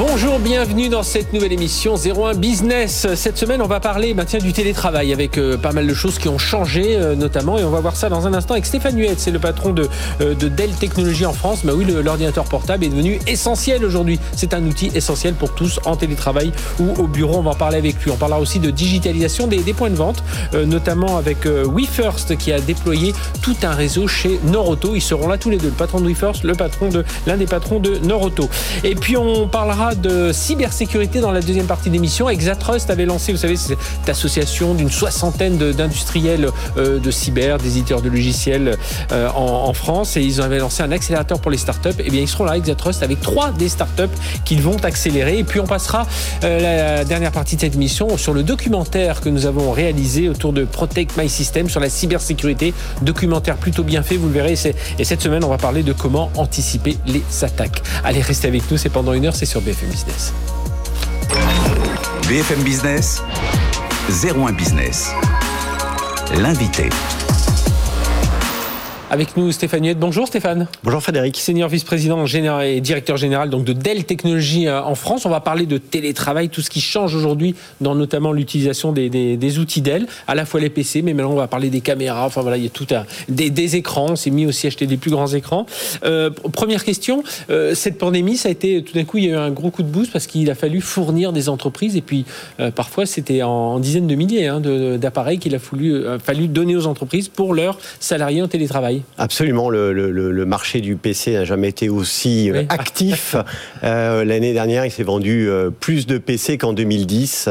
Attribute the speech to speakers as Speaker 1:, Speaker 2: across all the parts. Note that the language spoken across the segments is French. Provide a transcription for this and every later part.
Speaker 1: Bonjour, bienvenue dans cette nouvelle émission 01 Business. Cette semaine, on va parler tiens, du télétravail avec euh, pas mal de choses qui ont changé euh, notamment et on va voir ça dans un instant avec Stéphane Huette, c'est le patron de, euh, de Dell Technologies en France. Bah oui, l'ordinateur portable est devenu essentiel aujourd'hui. C'est un outil essentiel pour tous en télétravail ou au bureau. On va en parler avec lui. On parlera aussi de digitalisation des, des points de vente, notamment avec WeFirst qui a déployé tout un réseau chez Noroto. Ils seront là tous les deux, le patron de WeFirst, le patron de l'un des patrons de Noroto. Et puis on parlera de cybersécurité dans la deuxième partie d'émission. Exatrust avait lancé, vous savez, cette association d'une soixantaine d'industriels euh, de cyber, d'éditeurs de logiciels euh, en, France, et ils avaient lancé un accélérateur pour les startups. Et eh bien, ils seront là, Exatrust, avec trois des startups qu'ils vont accélérer. Et puis, on passera euh, la dernière partie de cette émission sur le documentaire que nous avons réalisé autour de Protect My System sur la cybersécurité. Documentaire plutôt bien fait, vous le verrez. Et cette semaine, on va parler de comment anticiper les attaques. Allez, restez avec nous, c'est pendant une heure, c'est sur BFM. BFM Business.
Speaker 2: BFM Business, 01 Business. L'invité.
Speaker 1: Avec nous Stéphane Bonjour Stéphane.
Speaker 3: Bonjour Frédéric.
Speaker 1: Senior vice-président et directeur général donc de Dell Technologies euh, en France. On va parler de télétravail, tout ce qui change aujourd'hui dans notamment l'utilisation des, outils Dell, à la fois les PC, mais maintenant on va parler des caméras. Enfin voilà, il y a tout un, des, écrans. On s'est mis aussi à acheter des plus grands écrans. Euh, première question, euh, cette pandémie, ça a été tout d'un coup, il y a eu un gros coup de boost parce qu'il a fallu fournir des entreprises et puis parfois c'était en, dizaines de milliers hein, d'appareils qu'il a fallu, fallu donner aux entreprises pour leurs salariés en télétravail.
Speaker 3: Absolument, le, marché du PC n'a jamais été aussi euh, actif. Euh, l'année dernière, il s'est vendu euh, plus de PC qu'en 2010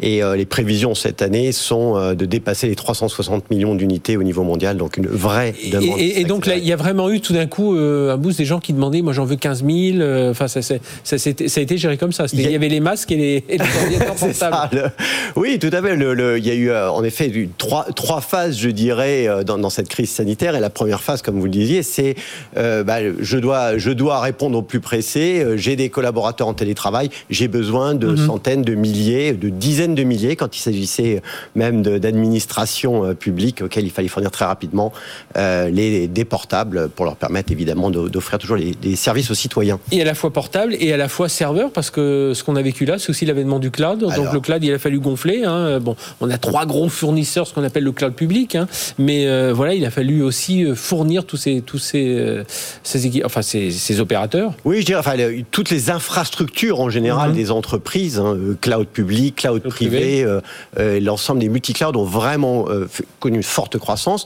Speaker 3: et les prévisions cette année sont de dépasser les 360 millions d'unités au niveau mondial, donc une vraie demande.
Speaker 1: Et, donc là, il y a vraiment eu tout d'un coup un boost des gens qui demandaient, moi j'en veux 15 000, enfin ça, ça, ça, a été géré comme ça. Il y, avait les masques et les, et
Speaker 3: portables. oui, tout à fait. il y a eu en effet trois, trois phases, je dirais, dans, dans cette crise sanitaire et la première première phase, comme vous le disiez, c'est euh, bah, je, dois, je dois répondre au plus pressé. Euh, j'ai des collaborateurs en télétravail. J'ai besoin de mhm. centaines, de milliers, de dizaines de milliers, quand il s'agissait même d'administrations euh, publiques auxquelles il fallait fournir très rapidement les, des portables pour leur permettre évidemment d'offrir toujours des services aux citoyens.
Speaker 1: Et à la fois portable et à la fois serveur, parce que ce qu'on a vécu là, c'est aussi l'avènement du cloud. Donc le cloud, il a fallu gonfler. Hein. Bon, on a trois gros fournisseurs, ce qu'on appelle le cloud public, hein. mais voilà, il a fallu aussi fournir tous ces, tous ces, euh, ces, enfin, ces, opérateurs
Speaker 3: Oui, je dirais, enfin, toutes les infrastructures en général mhm. des entreprises, hein, euh, cloud public, cloud privé, euh, l'ensemble des multi-clouds ont vraiment connu une forte croissance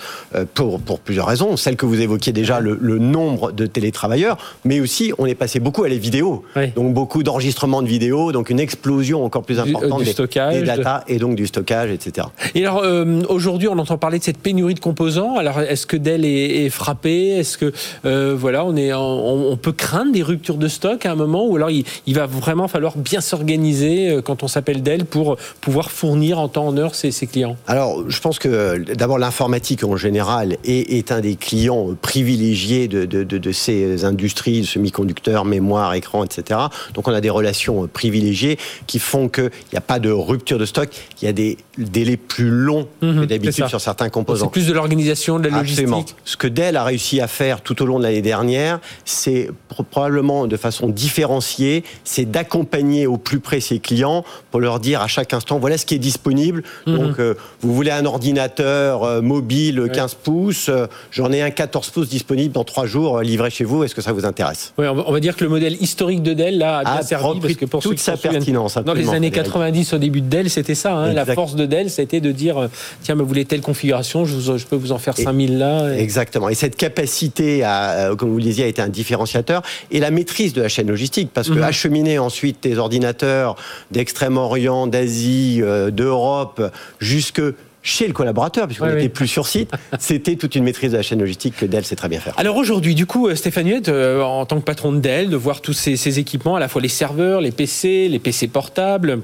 Speaker 3: pour, pour plusieurs raisons. Celle que vous évoquiez déjà, le, nombre de télétravailleurs, mais aussi on est passé beaucoup à les vidéos. Donc beaucoup d'enregistrements de vidéos, donc une explosion encore plus importante
Speaker 1: du, stockage,
Speaker 3: des data et donc du stockage, etc.
Speaker 1: Et alors aujourd'hui, on entend parler de cette pénurie de composants. Alors est-ce que Dell est est, frappé? Est-ce que euh, voilà, on est, on, peut craindre des ruptures de stock à un moment ou alors il, va vraiment falloir bien s'organiser euh, quand on s'appelle Dell pour pouvoir fournir en temps en heure ses, clients?
Speaker 3: Alors, je pense que d'abord l'informatique en général est, un des clients privilégiés de, de, ces industries, semi-conducteurs, mémoire, écran, etc. Donc, on a des relations privilégiées qui font qu'il n'y a pas de rupture de stock. Il y a des délais plus longs que mhm, d'habitude sur certains composants.
Speaker 1: C'est plus de l'organisation, de la logistique
Speaker 3: ce que Dell a réussi à faire tout au long de l'année dernière, c'est probablement de façon différenciée, c'est d'accompagner au plus près ses clients pour leur dire à chaque instant, voilà ce qui est disponible. Mhm. Donc, euh, vous voulez un ordinateur euh, mobile 15 pouces, euh, j'en ai un 14 pouces disponible dans 3 jours livré chez vous, est-ce que ça vous intéresse?
Speaker 1: Oui, on va dire que le modèle historique de Dell là, a bien servi parce que pour
Speaker 3: toute sa pertinence.
Speaker 1: Dans les années 90, au début de Dell, c'était ça. Hein, la force de Dell, c'était de dire, tiens, mais vous voulez telle configuration, je, je peux vous en faire 5000 là.
Speaker 3: Exactement. Exactement. Et cette capacité, à, euh, comme vous le disiez, a été un différenciateur. Et la maîtrise de la chaîne logistique, parce que mhm. acheminer ensuite des ordinateurs d'Extrême-Orient, d'Asie, euh, d'Europe, jusque chez le collaborateur, puisqu'on n'était plus sur site. C'était toute une maîtrise de la chaîne logistique que Dell sait très bien faire.
Speaker 1: Alors aujourd'hui, du coup, euh, Stéphane Huette, en tant que patron de Dell, de voir tous ces, ces, équipements, à la fois les serveurs, les PC, les PC portables,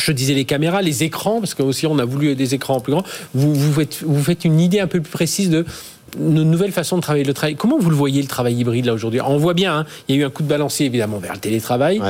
Speaker 1: je disais les caméras, les écrans, parce que aussi on a voulu des écrans plus grands. Vous, vous, faites, une idée un peu plus précise de une nouvelle façon de travailler le travail. Comment vous le voyez le travail hybride là aujourd'hui? On voit bien, hein, il y a eu un coup de balancier évidemment vers le télétravail.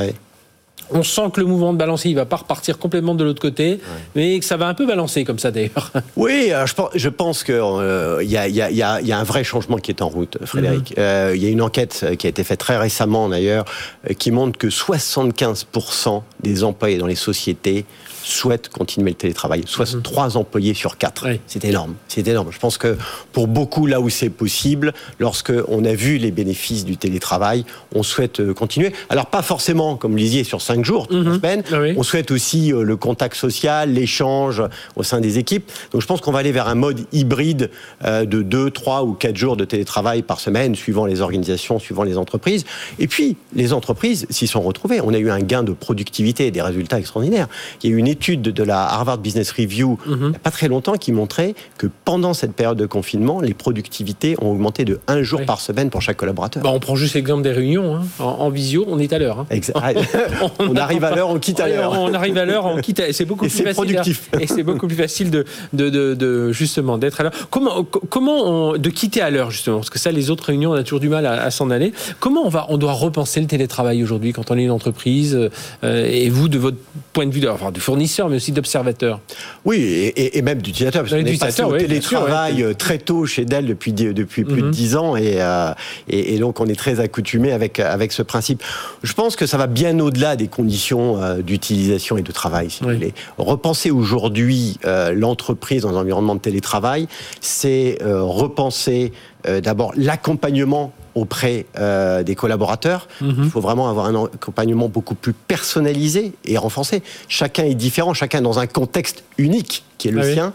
Speaker 1: On sent que le mouvement de balancier, il va pas repartir complètement de l'autre côté, mais que ça va un peu balancer comme ça d'ailleurs.
Speaker 3: Oui, je pense, je pense qu'il euh, y, a, y, a, y, a, un vrai changement qui est en route, Frédéric. Mhm. Euh, il y a une enquête qui a été faite très récemment d'ailleurs, euh, qui montre que 75% des employés dans les sociétés souhaitent continuer le télétravail. Soit mhm. trois employés sur quatre. C'est énorme. C'est énorme. Je pense que pour beaucoup, là où c'est possible, lorsque on a vu les bénéfices du télétravail, on souhaite euh, continuer. Alors pas forcément, comme vous disiez, sur cinq jours, toute mhm. semaine. Ah on souhaite aussi euh, le contact social, l'échange au sein des équipes. Donc je pense qu'on va aller vers un mode hybride euh, de deux, trois ou quatre jours de télétravail par semaine, suivant les organisations, suivant les entreprises. Et puis les entreprises s'y sont retrouvées. On a eu un gain de productivité et des résultats extraordinaires. Il y a eu une étude de la Harvard Business Review mhm. il n'y a pas très longtemps qui montrait que pendant cette période de confinement, les productivités ont augmenté de un jour par semaine pour chaque collaborateur.
Speaker 1: Bah, on prend juste l'exemple des réunions. Hein. En, visio, on est à l'heure. Hein.
Speaker 3: On, arrive à l'heure, on quitte à l'heure.
Speaker 1: On arrive à l'heure, on quitte. C'est beaucoup plus facile.
Speaker 3: Productif.
Speaker 1: Et c'est beaucoup plus facile de, de, de, justement d'être à l'heure. Comment, comment de quitter à l'heure justement Parce que ça, les autres réunions, on a toujours du mal à, s'en aller. Comment on va, on doit repenser le télétravail aujourd'hui quand on est une entreprise euh, et vous, de votre point de vue, de, enfin, du fournisseur, mais aussi d'observateur.
Speaker 3: Oui, et, même d'utilisateur. Parce qu'on est passé au télétravail euh, très tôt chez Dell depuis depuis plus de mhm. dix ans euh, et, donc on est très accoutumé avec avec ce principe. Je pense que ça va bien au-delà des conditions euh, d'utilisation et de travail. Si vous voulez. Repenser aujourd'hui euh, l'entreprise dans un environnement de télétravail, c'est repenser d'abord l'accompagnement auprès des collaborateurs. Mhm. Il faut vraiment avoir un accompagnement beaucoup plus personnalisé et renforcé. Chacun est différent, chacun dans un contexte unique qui est le ah sien.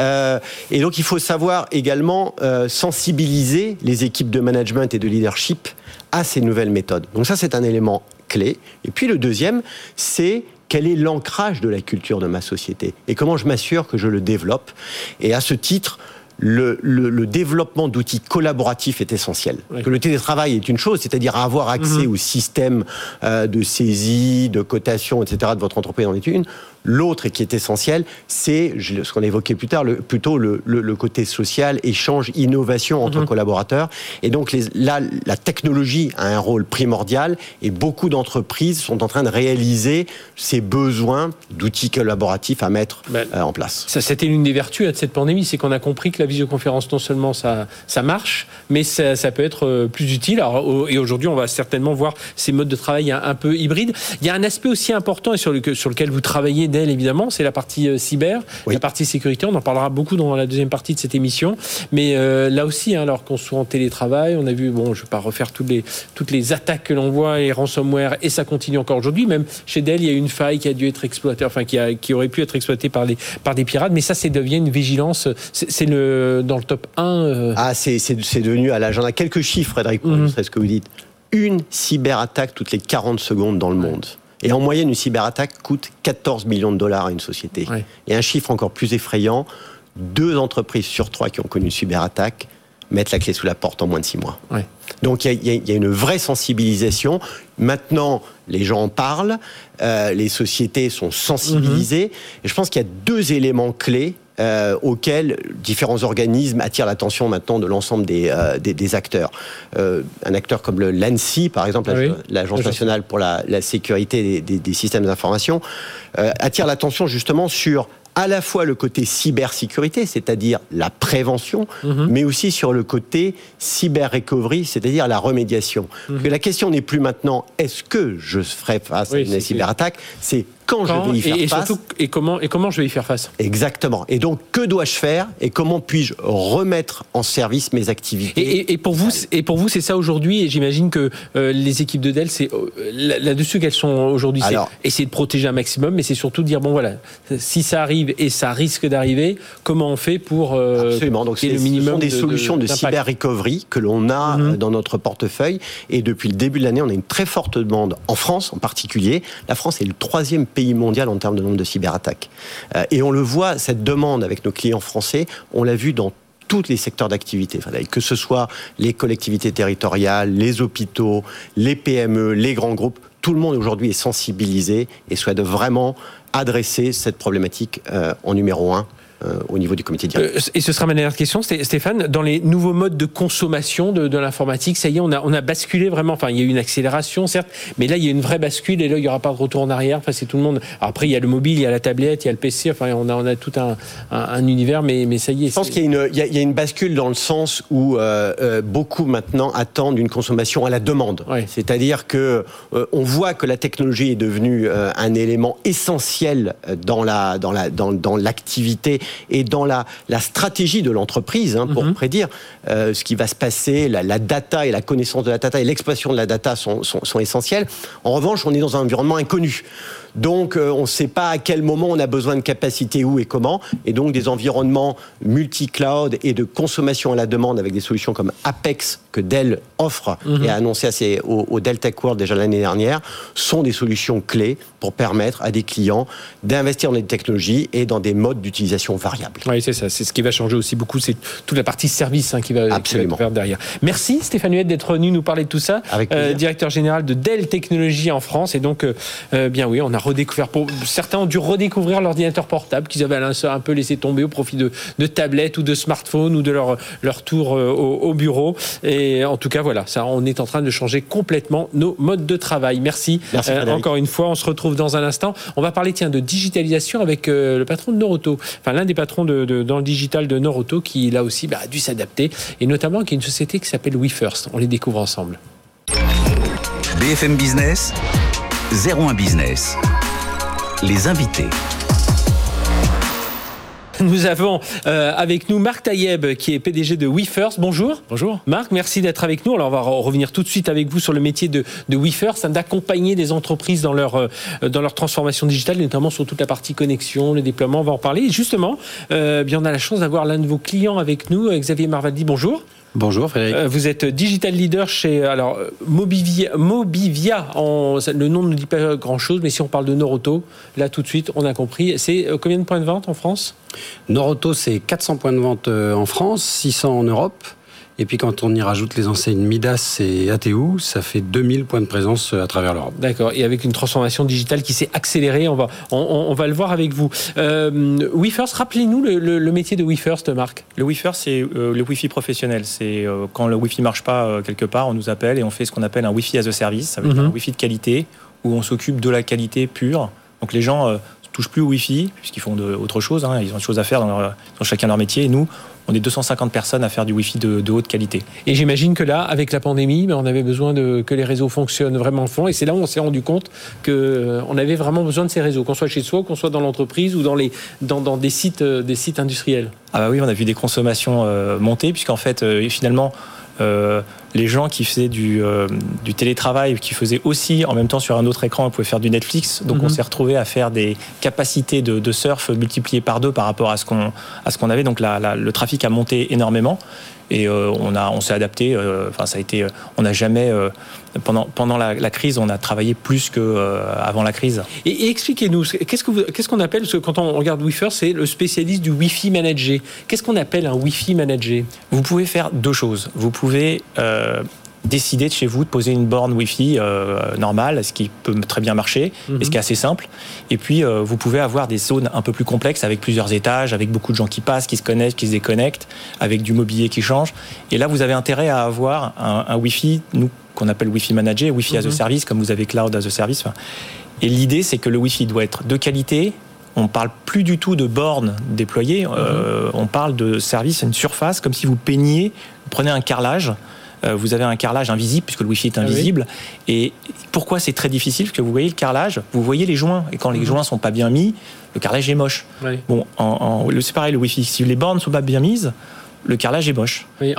Speaker 3: Euh, et donc il faut savoir également euh, sensibiliser les équipes de management et de leadership à ces nouvelles méthodes. Donc ça c'est un élément clé. Et puis le deuxième, c'est quel est l'ancrage de la culture de ma société et comment je m'assure que je le développe. Et à ce titre, le, le, développement d'outils collaboratifs est essentiel. Que le télétravail est une chose, c'est-à-dire avoir accès mhm. au système euh, de saisie, de cotation, etc. de votre entreprise en est une. L'autre, et qui est essentiel, c'est ce qu'on évoquait plus tard, le, plutôt le, côté social, échange, innovation entre mhm. collaborateurs. Et donc les, là, la technologie a un rôle primordial et beaucoup d'entreprises sont en train de réaliser ces besoins d'outils collaboratifs à mettre ben, euh, en place.
Speaker 1: Ça, c'était l'une des vertus de cette pandémie, c'est qu'on a compris que la visioconférence, non seulement ça, ça marche, mais ça, ça peut être euh, plus utile. Alors, et aujourd'hui, on va certainement voir ces modes de travail un, peu hybrides. Il y a un aspect aussi important et sur, sur lequel vous travaillez évidemment, c'est la partie euh, cyber, la partie sécurité. On en parlera beaucoup dans la deuxième partie de cette émission. Mais euh, là aussi, hein, alors qu'on soit en télétravail, on a vu, bon, je ne vais pas refaire toutes les, toutes les attaques que l'on voit, les ransomware, et ça continue encore aujourd'hui. Même chez Dell, il y a une faille qui a dû être exploitée, enfin, qui, a, qui aurait pu être exploitée par, les, par des pirates. Mais ça, c'est devient une vigilance. C'est le, dans le top 1. Euh.
Speaker 3: Ah, c'est devenu à ai quelques chiffres, Frédéric, pour mm ce que vous dites. Une cyberattaque toutes les 40 secondes dans le monde. Et en moyenne, une cyberattaque coûte 14 millions de dollars à une société. Et un chiffre encore plus effrayant, deux entreprises sur trois qui ont connu une cyberattaque mettent la clé sous la porte en moins de six mois. Donc il y, a une vraie sensibilisation. Maintenant, les gens en parlent, euh, les sociétés sont sensibilisées. Mm-hmm. Et je pense qu'il y a deux éléments clés euh, auxquels différents organismes attirent l'attention maintenant de l'ensemble des, euh, des, acteurs. Euh, un acteur comme le l'ANSI, par exemple, l'Agence nationale pour la, la sécurité des, des systèmes d'information, attire l'attention justement sur à la fois le côté cybersécurité, c'est-à-dire la prévention, mhm. mais aussi sur le côté cyber recovery, c'est-à-dire la remédiation. Mhm. Que la question n'est plus maintenant est-ce que je ferai face à une cyberattaque, c'est quand, je vais y faire
Speaker 1: et,
Speaker 3: face.
Speaker 1: Surtout, et, comment, et comment je vais y faire face?
Speaker 3: Exactement. Et donc, que dois-je faire? Et comment puis-je remettre en service mes activités?
Speaker 1: Et, pour vous, et pour vous, c'est ça aujourd'hui. Et j'imagine que euh, les équipes de Dell, c'est euh, là-dessus qu'elles sont aujourd'hui. C'est essayer de protéger un maximum, mais c'est surtout dire bon voilà, si ça arrive et ça risque d'arriver, comment on fait pour
Speaker 3: euh, absolument. Donc, c'est le minimum. Ce sont des solutions de, cyber recovery que l'on a mhm. dans notre portefeuille. Et depuis le début de l'année, on a une très forte demande en France, en particulier. La France est le troisième pays mondial en termes de nombre de cyberattaques. Euh, et on le voit, cette demande avec nos clients français, on l'a vu dans tous les secteurs d'activité, que ce soit les collectivités territoriales, les hôpitaux, les PME, les grands groupes, tout le monde aujourd'hui est sensibilisé et souhaite vraiment adresser cette problématique euh, en numéro un au niveau du comité directeur.
Speaker 1: et ce sera ma dernière question, Stéphane. Dans les nouveaux modes de consommation de, l'informatique, ça y est, on a, on a basculé vraiment. Enfin, il y a eu une accélération, certes, mais là, il y a une vraie bascule et là, il n'y aura pas de retour en arrière. Enfin, c'est tout le monde. après, il y a le mobile, il y a la tablette, il y a le PC. Enfin, on a, on a tout un, un, univers, mais, mais ça y est.
Speaker 3: Je pense qu'il y, y, y, a une bascule dans le sens où beaucoup maintenant attendent une consommation à la demande. C'est-à-dire que on voit que la technologie est devenue un élément essentiel dans la dans la dans, dans l'activité et dans la la stratégie de l'entreprise hein, pour mhm. prédire euh, ce qui va se passer. La, la, data et la connaissance de la data et l'exploitation de la data sont, sont, sont essentielles. En revanche, on est dans un environnement inconnu. Donc, euh, on ne sait pas à quel moment on a besoin de capacité, où et comment. Et donc, des environnements multi-cloud et de consommation à la demande avec des solutions comme Apex que Dell offre mhm. et a annoncé assez au, au, Dell Tech World déjà l'année dernière sont des solutions clés pour permettre à des clients d'investir dans des technologies et dans des modes d'utilisation variables.
Speaker 1: Oui, c'est ça. C'est ce qui va changer aussi beaucoup. C'est toute la partie service hein, qui, va, Absolument. faire derrière. Merci Stéphane Huette d'être venu nous parler de tout ça.
Speaker 3: Avec euh,
Speaker 1: directeur général de Dell Technologies en France. Et donc, euh, euh, bien oui, on a redécouvert. Pour, certains ont dû redécouvrir l'ordinateur portable qu'ils avaient un peu laissé tomber au profit de, de tablettes ou de smartphones ou de leur, leur tour au, bureau. Et en tout cas, voilà, ça, on est en train de changer complètement nos modes de travail. Merci,
Speaker 3: Merci
Speaker 1: encore une fois. On se retrouve dans un instant. On va parler tiens de digitalisation avec le patron de Noroto, enfin l'un des patrons de, dans le digital de Noroto qui là aussi bah, a dû s'adapter et notamment qui est une société qui s'appelle WeFirst. On les découvre ensemble.
Speaker 2: BFM Business, 01 Business, les invités.
Speaker 1: Nous avons euh, avec nous Marc Taïeb, qui est PDG de WeFirst. Bonjour.
Speaker 4: Bonjour.
Speaker 1: Marc, merci d'être avec nous. Alors, on va revenir tout de suite avec vous sur le métier de, de WeFirst, hein, d'accompagner des entreprises dans leur, euh, dans leur transformation digitale, notamment sur toute la partie connexion, le déploiement. On va en parler. Et justement, euh, bien, on a la chance d'avoir l'un de vos clients avec nous, Xavier Marvaldi. Bonjour.
Speaker 4: Bonjour Frédéric. Euh,
Speaker 1: vous êtes digital leader chez alors Mobivia. Mobivia le nom ne dit pas grand-chose, mais si on parle de Noroto, là tout de suite, on a compris. C'est euh, combien de points de vente en France?
Speaker 4: Noroto, c'est 400 points de vente euh, en France, 600 en Europe. Et puis quand on y rajoute les enseignes Midas et ATU, ça fait 2000 points de présence euh, à travers l'Europe.
Speaker 1: D'accord. Et avec une transformation digitale qui s'est accélérée, on va, on, va le voir avec vous. Euh, WeFirst, rappelez-nous le, métier de WeFirst, Marc.
Speaker 5: Le WeFirst, c'est euh, le Wi-Fi professionnel. C'est euh, quand le Wi-Fi marche pas quelque part, on nous appelle et on fait ce qu'on appelle un Wi-Fi as a service. Ça veut dire mhm. un Wi-Fi de qualité où on s'occupe de la qualité pure. Donc les gens ne touchent plus au Wi-Fi puisqu'ils font de, autre chose. Hein. ils ont autre chose à faire dans, dans chacun leur métier. Et nous, on est 250 personnes à faire du Wi-Fi de, haute qualité.
Speaker 1: Et j'imagine que là, avec la pandémie, ben, on avait besoin de, que les réseaux fonctionnent vraiment fond. Et c'est là où on s'est rendu compte qu'on euh, avait vraiment besoin de ces réseaux, qu'on soit chez soi, qu'on soit dans l'entreprise ou dans, les, dans, dans des, sites, euh, des sites industriels.
Speaker 5: Ah bah oui, on a vu des consommations euh, monter, puisqu'en fait, finalement, euh, les gens qui faisaient du, euh, du, télétravail, qui faisaient aussi en même temps sur un autre écran, on pouvait faire du Netflix. Donc on mhm. s'est retrouvé à faire des capacités de, surf multipliées par deux par rapport à ce qu'on à ce qu'on avait. Donc le trafic a monté énormément et euh, on a on s'est adapté. enfin ça a été, on n'a jamais pendant, pendant la, crise, on a travaillé plus qu'avant euh, la crise.
Speaker 1: Et, expliquez-nous, qu'est-ce qu'on ce qu'on appelle, quand on regarde Wi-Fi, c'est le spécialiste du Wi-Fi manager. Qu'est-ce qu'on appelle un Wi-Fi manager
Speaker 5: Vous pouvez faire deux choses. Vous pouvez euh, décider de chez vous de poser une borne Wi-Fi euh, normale, ce qui peut très bien marcher, et ce qui est assez simple. Et puis, vous pouvez avoir des zones un peu plus complexes, avec plusieurs étages, avec beaucoup de gens qui passent, qui se connectent, qui se déconnectent, avec du mobilier qui change. Et là, vous avez intérêt à avoir un, un Wi-Fi, nous, qu'on appelle Wi-Fi Manager, Wi-Fi as a mhm. Service, comme vous avez Cloud as a Service. Et l'idée, c'est que le Wi-Fi doit être de qualité. On parle plus du tout de bornes déployées. Euh, mhm. on parle de service à une surface, comme si vous peigniez, vous prenez un carrelage. Euh, vous avez un carrelage invisible puisque le Wi-Fi est ah invisible. Et pourquoi c'est très difficile? Parce que vous voyez le carrelage, vous voyez les joints. Et quand les mhm. joints sont pas bien mis, le carrelage est moche. Bon, en, c'est pareil le Wi-Fi. Si les bornes sont pas bien mises, le carrelage est moche. et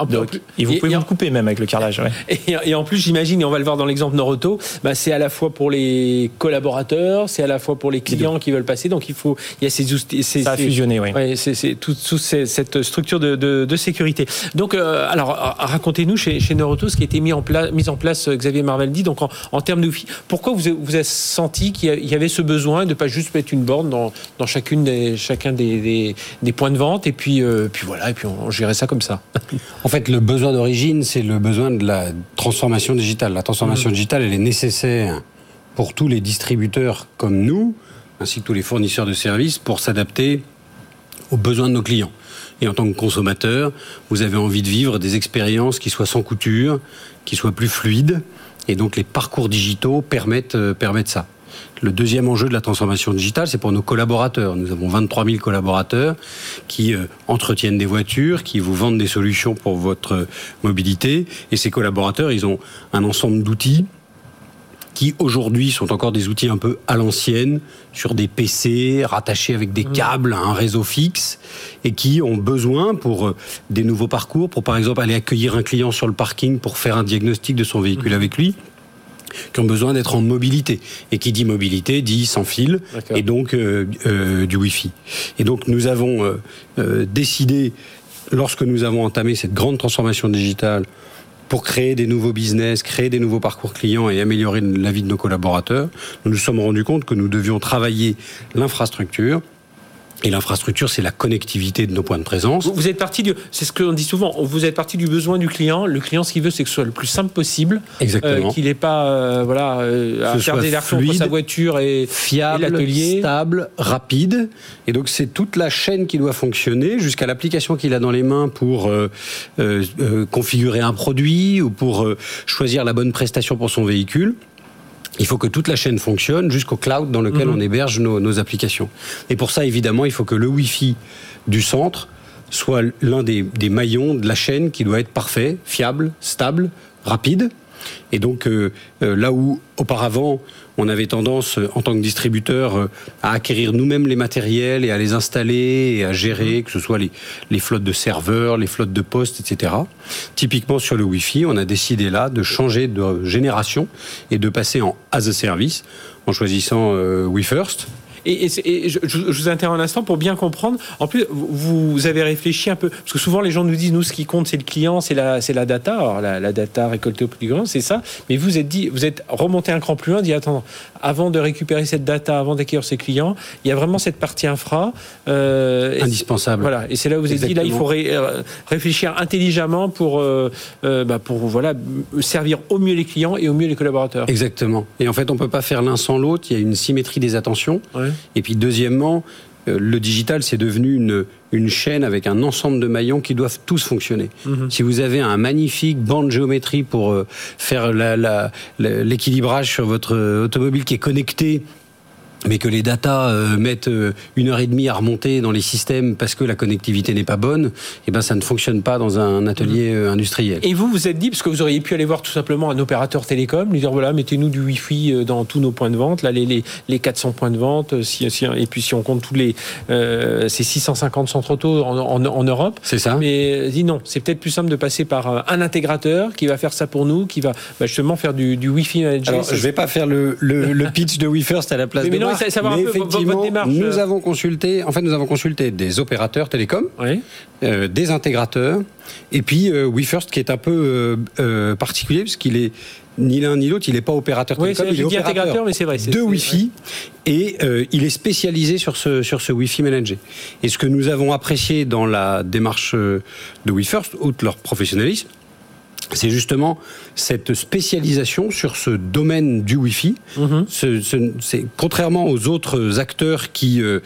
Speaker 5: vous pouvez vous couper même avec le carrelage.
Speaker 1: Et, en plus, j'imagine, et on va le voir dans l'exemple Noroto, bah, c'est à la fois pour les collaborateurs, c'est à la fois pour les clients qui veulent passer. Donc il faut, il y a ces outils.
Speaker 5: Ça a fusionné, oui.
Speaker 1: c'est toute cette structure de, sécurité. Donc, euh, alors, racontez-nous chez, chez Noroto ce qui a été mis en, place, mis en place, Xavier Marveldi, donc en, termes de Wi-Fi. Pourquoi vous, vous avez senti qu'il y avait ce besoin de ne pas juste mettre une borne dans, chacune des, chacun des, des, points de vente et puis, euh, puis voilà, et puis on, on gérait ça comme ça.
Speaker 4: En fait, le besoin d'origine, c'est le besoin de la transformation digitale. La transformation mmh. digitale, elle est nécessaire pour tous les distributeurs comme nous, ainsi que tous les fournisseurs de services, pour s'adapter aux besoins de nos clients. Et en tant que consommateur, vous avez envie de vivre des expériences qui soient sans couture, qui soient plus fluides. Et donc les parcours digitaux permettent, euh, permettent ça. Le deuxième enjeu de la transformation digitale, c'est pour nos collaborateurs. Nous avons 23 000 collaborateurs qui euh, entretiennent des voitures, qui vous vendent des solutions pour votre mobilité. Et ces collaborateurs, ils ont un ensemble d'outils qui aujourd'hui sont encore des outils un peu à l'ancienne, sur des PC rattachés avec des mmh. câbles à un réseau fixe, et qui ont besoin pour euh, des nouveaux parcours, pour par exemple aller accueillir un client sur le parking pour faire un diagnostic de son véhicule mmh. avec lui, qui ont besoin d'être en mobilité. Et qui dit mobilité dit sans fil, et donc euh, euh, du Wi-Fi. Et donc nous avons décidé, lorsque nous avons entamé cette grande transformation digitale, pour créer des nouveaux business, créer des nouveaux parcours clients et améliorer la vie de nos collaborateurs, nous nous sommes rendus compte que nous devions travailler l'infrastructure, et l'infrastructure, c'est la connectivité de nos points de présence.
Speaker 1: Vous êtes parti du, c'est ce qu'on dit souvent, vous êtes parti du besoin du client. Le client, ce qu'il veut, c'est que ce soit le plus simple possible.
Speaker 4: Exactement.
Speaker 1: Euh, qu'il n'ait pas, euh, voilà, euh, à faire des entre sa voiture et
Speaker 4: fiable, l'atelier. stable, rapide. Et donc, c'est toute la chaîne qui doit fonctionner jusqu'à l'application qu'il a dans les mains pour configurer un produit ou pour choisir la bonne prestation pour son véhicule. Il faut que toute la chaîne fonctionne jusqu'au cloud dans lequel mhm. on héberge nos, applications. Et pour ça, évidemment, il faut que le Wi-Fi du centre soit l'un des, des maillons de la chaîne qui doit être parfait, fiable, stable, rapide. Et donc, euh, euh, là où auparavant, on avait tendance, euh, en tant que distributeur, à acquérir nous-mêmes les matériels et à les installer et à gérer, que ce soit les, les, flottes de serveurs, les flottes de postes, etc. Typiquement sur le Wi-Fi, on a décidé là de changer de génération et de passer en as a service en choisissant WeFirst
Speaker 1: et, je, vous interromps un instant pour bien comprendre. En plus, vous, avez réfléchi un peu, parce que souvent les gens nous disent, nous, ce qui compte, c'est le client, c'est la, c'est la data. Alors, la, data récoltée au plus grand, c'est ça. Mais vous êtes dit, vous êtes remonté un cran plus loin, dit, attends, avant de récupérer cette data, avant d'acquérir ses clients, il y a vraiment cette partie infra.
Speaker 4: Euh, Indispensable.
Speaker 1: Voilà. Et c'est là où vous êtes dit, là, il faut euh, réfléchir intelligemment pour, euh, bah, pour voilà, servir au mieux les clients et au mieux les collaborateurs.
Speaker 4: Exactement. Et en fait, on peut pas faire l'un sans l'autre. Il y a une symétrie des attentions. Ouais. Et puis deuxièmement, euh, le digital, c'est devenu une, une, chaîne avec un ensemble de maillons qui doivent tous fonctionner. Mhm. Si vous avez un magnifique banc de géométrie pour euh, faire l'équilibrage sur votre automobile qui est connecté mais que les datas euh, mettent euh, une heure et demie à remonter dans les systèmes parce que la connectivité n'est pas bonne, et eh ben ça ne fonctionne pas dans un atelier euh, industriel.
Speaker 1: Et vous, vous êtes dit, parce que vous auriez pu aller voir tout simplement un opérateur télécom, lui dire voilà, mettez-nous du Wi-Fi dans tous nos points de vente, là les, les, les 400 points de vente, si, et puis si on compte tous les euh, ces 650 centres auto en, en, Europe.
Speaker 4: C'est ça.
Speaker 1: Mais dit non, c'est peut-être plus simple de passer par un intégrateur qui va faire ça pour nous, qui va bah, justement faire du, du Wi-Fi
Speaker 4: manager. Alors, je vais pas faire le, le, pitch de WeFirst à la place de
Speaker 1: mais effectivement,
Speaker 4: Nous avons consulté, en fait, nous avons consulté des opérateurs télécoms, euh, des intégrateurs, et puis euh, WeFirst qui est un peu euh, euh particulier puisqu'il est ni l'un ni l'autre, il n'est pas opérateur télécom, il est opérateur intégrateur, mais c'est vrai, de Wi-Fi et euh, il est spécialisé sur ce sur ce Wi-Fi managé. Et ce que nous avons apprécié dans la démarche de WeFirst, outre leur professionnalisme, c'est justement cette spécialisation sur ce domaine du Wi-Fi. Mhm. c'est contrairement aux autres acteurs qui euh,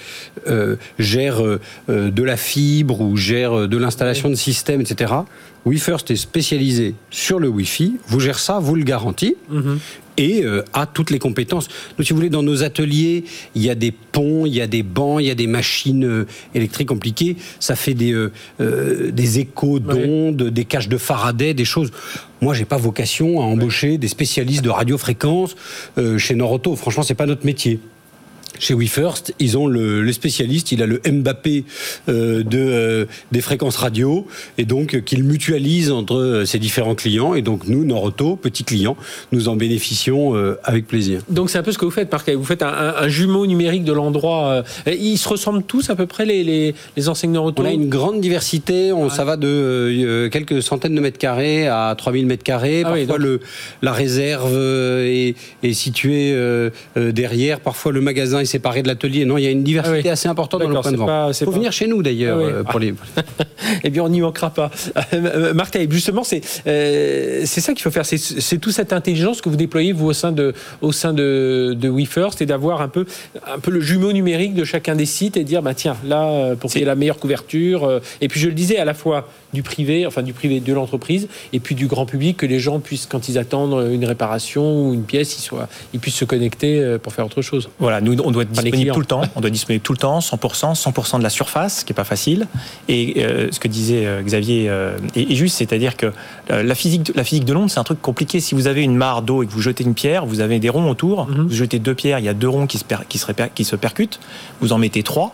Speaker 4: euh, gèrent euh, de la fibre ou gèrent de l'installation de systèmes, etc. WeFirst est spécialisé sur le Wi-Fi, vous gérez ça, vous le garantit, mhm. Et euh, a toutes les compétences. Donc, si vous voulez, dans nos ateliers, il y a des ponts, il y a des bancs, il y a des machines euh, électriques compliquées. Ça fait des, euh, des échos d'ondes, des caches de Faraday, des choses. Moi, j'ai pas vocation à embaucher des spécialistes de radiofréquence chez Noroto. Franchement, c'est pas notre métier chez WeFirst, ils ont le, le, spécialiste, il a le Mbappé euh, de, euh, des fréquences radio, et donc euh, qu'il mutualise entre ses différents clients. Et donc nous, Noroto, petits clients, nous en bénéficions avec plaisir.
Speaker 1: Donc c'est un peu ce que vous faites. Vous faites un, un, jumeau numérique de l'endroit. ils se ressemblent tous à peu près, les, les, les enseignes Noroto
Speaker 4: On a une grande diversité. On, Ça va de quelques centaines de mètres carrés à 3000 mètres carrés. Ah parfois, le, la réserve est, est située derrière. Parfois, le magasin est séparé de l'atelier. Non, il y a une diversité ah assez importante dans le point de vente. Il faut venir chez nous d'ailleurs ah euh, pour les.
Speaker 1: eh bien, on n'y manquera pas. Euh, Marc justement, c'est c'est ça qu'il faut faire. C'est toute cette intelligence que vous déployez vous au sein de au sein de, de WeFirst et d'avoir un peu un peu le jumeau numérique de chacun des sites et dire bah tiens là pour qu'il y ait la meilleure couverture. Et puis je le disais à la fois du privé, enfin du privé de l'entreprise, et puis du grand public, que les gens puissent, quand ils attendent une réparation ou une pièce, ils, soient, ils puissent se connecter euh, pour faire autre chose.
Speaker 5: Voilà, nous, on doit être disponible tout le temps. On doit être disponible tout le temps, 100%, 100% de la surface, ce qui n'est pas facile. Et euh, ce que disait euh, Xavier est, juste, c'est-à-dire que la, physique, la physique de l'onde, c'est un truc compliqué. Si vous avez une mare d'eau et que vous jetez une pierre, vous avez des ronds autour, mhm. vous jetez deux pierres, il y a deux ronds qui se, qui se, qui se percutent, vous en mettez trois,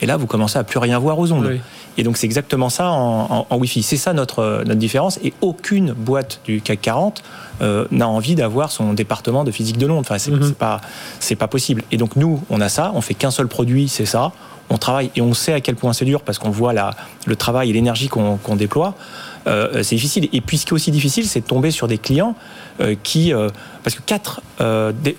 Speaker 5: et là, vous commencez à plus rien voir aux ondes. Et donc c'est exactement ça en, Wi-Fi. C'est ça notre, notre différence. Et aucune boîte du CAC 40 euh, n'a envie d'avoir son département de physique de l'onde. Enfin, c'est mhm. pas c'est pas possible. Et donc nous, on a ça. On fait qu'un seul produit, c'est ça. On travaille et on sait à quel point c'est dur parce qu'on voit la, le travail et l'énergie qu'on déploie. Euh, c'est difficile. Et puis ce qui est aussi difficile, c'est de tomber sur des clients euh, qui, parce que 4,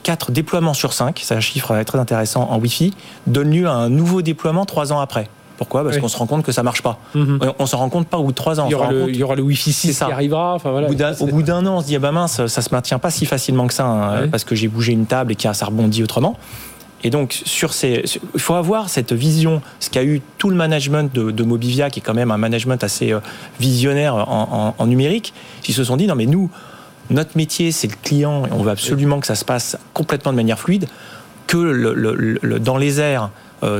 Speaker 5: 4 déploiements sur 5, c'est un chiffre très intéressant en Wi-Fi, donne lieu à un nouveau déploiement 3 ans après. Pourquoi? Parce qu'on se rend compte que ça marche pas. Mhm. On ne se rend compte pas au bout de trois ans.
Speaker 1: Il y aura, le, il y aura le Wi-Fi 6 qui arrivera.
Speaker 5: au bout d'un an, on se dit ah bah mince, ça se maintient pas si facilement que ça, hein, parce que j'ai bougé une table et que ça rebondit autrement. Et donc, sur ces, il faut avoir cette vision, ce qu'a eu tout le management de, Mobivia, qui est quand même un management assez euh, visionnaire en, numérique, qui se sont dit non mais nous, notre métier, c'est le client, et on veut absolument que ça se passe complètement de manière fluide, que le, dans les airs,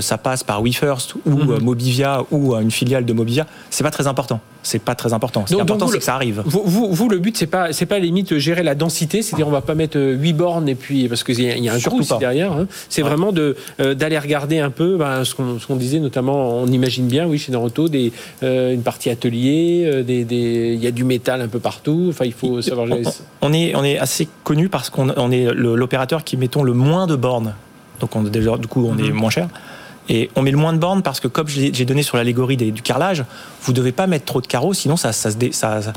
Speaker 5: ça passe par WeFirst ou mhm. euh, Mobivia ou euh, une filiale de Mobivia, c'est pas très important. C'est pas très important. Ce qui est important, c'est que ça arrive.
Speaker 1: Vous, vous, le but, c'est pas, c'est pas limite gérer la densité, c'est-à-dire on va pas mettre 8 bornes et puis parce qu'il y, a un coût derrière. Hein. C'est vraiment de d'aller regarder un peu ben, ce, qu'on, disait notamment. On imagine bien, oui, chez Naruto, des une partie atelier, des, il y a du métal un peu partout. Enfin, il faut savoir.
Speaker 5: On, on est on est assez connu parce qu'on on est l'opérateur qui mettons le moins de bornes donc on, du coup on est mhm. moins cher. Et on met le moins de bornes parce que, comme j'ai donné sur l'allégorie du carrelage, vous ne devez pas mettre trop de carreaux, sinon ça, ça, ça,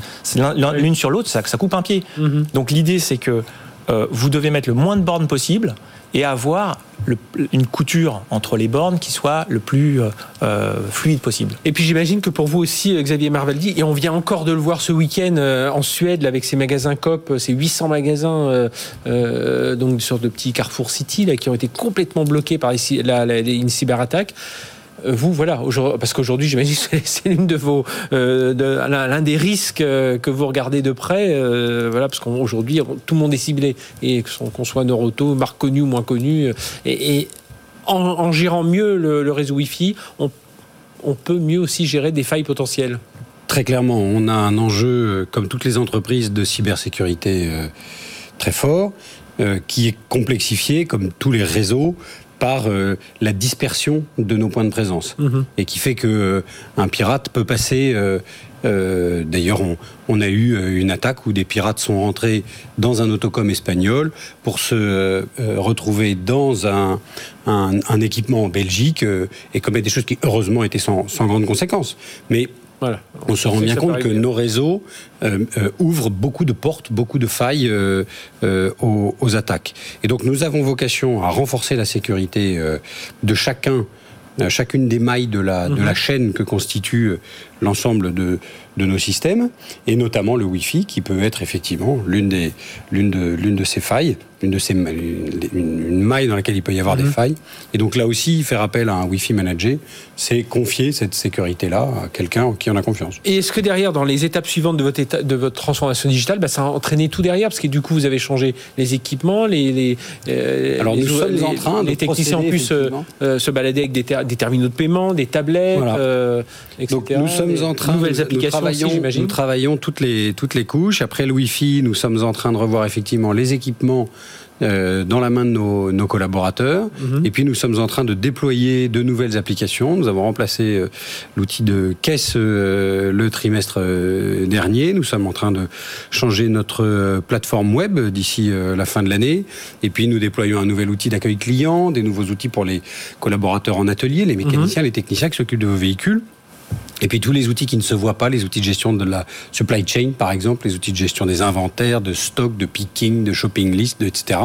Speaker 5: l'une sur l'autre, ça, ça, coupe un pied. Mhm. Donc l'idée, c'est que euh, vous devez mettre le moins de bornes possible et avoir une couture entre les bornes qui soit le plus euh, euh, fluide possible.
Speaker 1: Et puis j'imagine que pour vous aussi, Xavier Marvaldi, et on vient encore de le voir ce week-end en Suède avec ces magasins COP, ces 800 magasins, sorte de petits Carrefour City là, qui ont été complètement bloqués par une cyberattaque. Euh, vous, voilà, parce qu'aujourd'hui, j'imagine que c'est euh, l'un des risques euh, que vous regardez de près, voilà, parce qu'aujourd'hui, tout le monde est ciblé, et qu'on soit Noroto, marque connue ou moins connue, et, en, gérant mieux le, réseau Wi-Fi, on peut mieux aussi gérer des failles potentielles.
Speaker 4: Très clairement, on a un enjeu, comme toutes les entreprises de cybersécurité, très fort, qui est complexifié, comme tous les réseaux, par euh, la dispersion de nos points de présence mhm. et qui fait que euh, un pirate peut passer. Euh, d'ailleurs, on, a eu une attaque où des pirates sont rentrés dans un autocom espagnol pour se retrouver dans un, un, équipement en Belgique et commettre des choses qui heureusement étaient sans, sans grandes conséquences. Mais on se rend bien compte que nos réseaux euh, euh, ouvrent beaucoup de portes, beaucoup de failles euh, aux, attaques. Et donc nous avons vocation à renforcer la sécurité de chacun chacune des mailles de la, de la mhm. chaîne que constitue l'ensemble de, de, nos systèmes, et notamment le Wi-Fi, qui peut être effectivement l'une des, l'une de, l'une de ces failles une de ces une, maille dans laquelle il peut y avoir des mhm. failles. Et donc là aussi, faire appel à un Wi-Fi manager, c'est confier cette sécurité-là à quelqu'un en qui on a confiance.
Speaker 1: Et est-ce que derrière, dans les étapes suivantes de votre, de votre transformation digitale, bah, ça a entraîné tout derrière? Parce que du coup, vous avez changé les équipements, les, les,
Speaker 4: euh, Alors, nous sommes en train
Speaker 1: les techniciens en plus euh, euh, se balader avec des, des, terminaux de paiement, des tablettes, etc.
Speaker 4: Donc nous sommes en train,
Speaker 1: nouvelles applications
Speaker 4: nous travaillons toutes les, toutes les couches. Après le Wi-Fi, nous sommes en train de revoir effectivement les équipements euh, dans la main de nos, collaborateurs. Mhm. Et puis nous sommes en train de déployer de nouvelles applications. Nous avons remplacé euh, l'outil de caisse euh, le trimestre dernier. Nous sommes en train de changer notre plateforme web d'ici la fin de l'année. Et puis nous déployons un nouvel outil d'accueil client, des nouveaux outils pour les collaborateurs en atelier, les mécaniciens, mhm. les techniciens qui s'occupent de vos véhicules. Et puis tous les outils qui ne se voient pas, les outils de gestion de la supply chain, par exemple, les outils de gestion des inventaires, de stock, de picking, de shopping list, etc.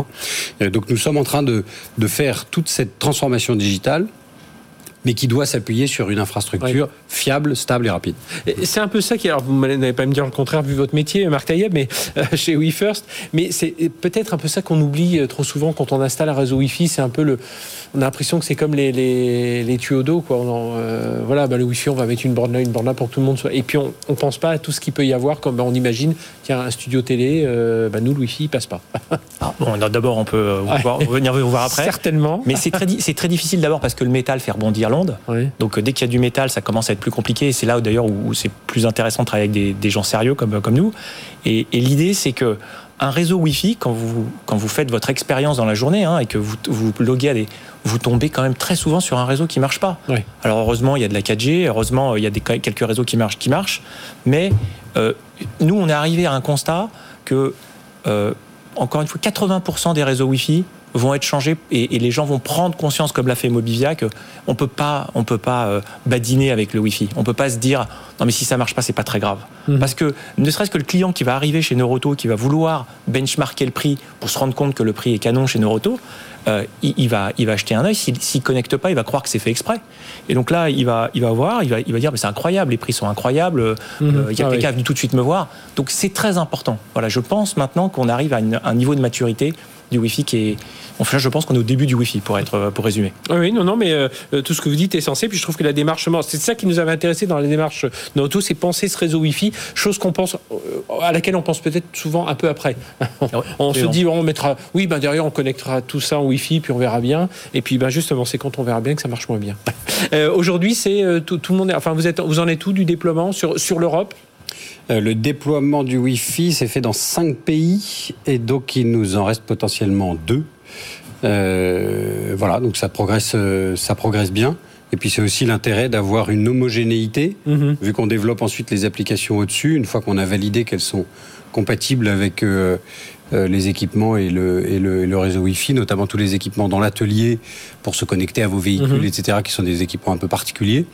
Speaker 4: Donc nous sommes en train de, de faire toute cette transformation digitale mais qui doit s'appuyer sur une infrastructure fiable, stable et rapide.
Speaker 1: C'est un peu ça qui, alors vous n'allez pas me dire le contraire vu votre métier, Marc Taïeb, mais euh, chez WeFirst, mais c'est peut-être un peu ça qu'on oublie euh, trop souvent quand on installe un réseau Wi-Fi, c'est un peu le, on a l'impression que c'est comme les, les, tuyaux d'eau, quoi. Euh, voilà, bah, le Wi-Fi, on va mettre une borne là, une borne là pour que tout le monde soit. Et puis on, ne pense pas à tout ce qu'il peut y avoir, comme bah, on imagine qu'il y a un studio télé, bah, nous le Wi-Fi il passe pas.
Speaker 5: Ah, bon, d'abord on peut venir vous voir après.
Speaker 1: Certainement.
Speaker 5: Mais c'est très, c'est très difficile d'abord parce que le métal fait rebondir Donc dès qu'il y a du métal, ça commence à être plus compliqué. Et c'est là d'ailleurs où, c'est plus intéressant de travailler avec des, gens sérieux comme, comme nous. Et, l'idée, c'est que un réseau Wi-Fi, quand vous, quand vous faites votre expérience dans la journée hein, et que vous, vous loguez à des. Vous tombez quand même très souvent sur un réseau qui marche pas. Alors heureusement, il y a de la 4G, heureusement, il y a des, quelques réseaux qui marchent, qui marchent. Mais euh, nous, on est arrivé à un constat que, euh, encore une fois, 80% des réseaux Wi-Fi vont être changés et, les gens vont prendre conscience, comme l'a fait Mobivia, qu'on peut pas, on peut pas euh, badiner avec le Wi-Fi. On peut pas se dire non mais si ça marche pas, c'est pas très grave. Mhm. Parce que ne serait-ce que le client qui va arriver chez Neuroto, qui va vouloir benchmarker le prix pour se rendre compte que le prix est canon chez Neuroto, euh, il, va, il va acheter un œil. S'il ne connecte pas, il va croire que c'est fait exprès. Et donc là, il va, il va voir, il va, il va dire mais c'est incroyable, les prix sont incroyables. Mhm. Euh, il y a ah quelqu'un venu tout de suite me voir. Donc c'est très important. Voilà, je pense maintenant qu'on arrive à un niveau de maturité du Wi-Fi qui est. Enfin, je pense qu'on est au début du Wi-Fi, pour, être, pour résumer.
Speaker 1: Oui, non, non, mais euh, tout ce que vous dites est censé. Puis je trouve que la démarche, c'est ça qui nous avait intéressé dans la démarche Noto, c'est penser ce réseau Wi-Fi, chose qu'on pense, euh, à laquelle on pense peut-être souvent un peu après. on se dit, on mettra, oui, ben derrière, on connectera tout ça en Wi-Fi, puis on verra bien. Et puis, ben justement, c'est quand on verra bien que ça marche moins bien. Euh, aujourd'hui, c'est tout, le monde, enfin, vous, êtes, vous en êtes où du déploiement sur, sur l'Europe?
Speaker 4: Le déploiement du Wi-Fi s'est fait dans cinq pays et donc il nous en reste potentiellement deux. Euh, voilà, donc ça progresse, euh, ça progresse bien. Et puis c'est aussi l'intérêt d'avoir une homogénéité, mhm. vu qu'on développe ensuite les applications au-dessus, une fois qu'on a validé qu'elles sont compatibles avec les équipements et le, et, le, réseau Wi-Fi, notamment tous les équipements dans l'atelier pour se connecter à vos véhicules, mhm. etc., qui sont des équipements un peu particuliers.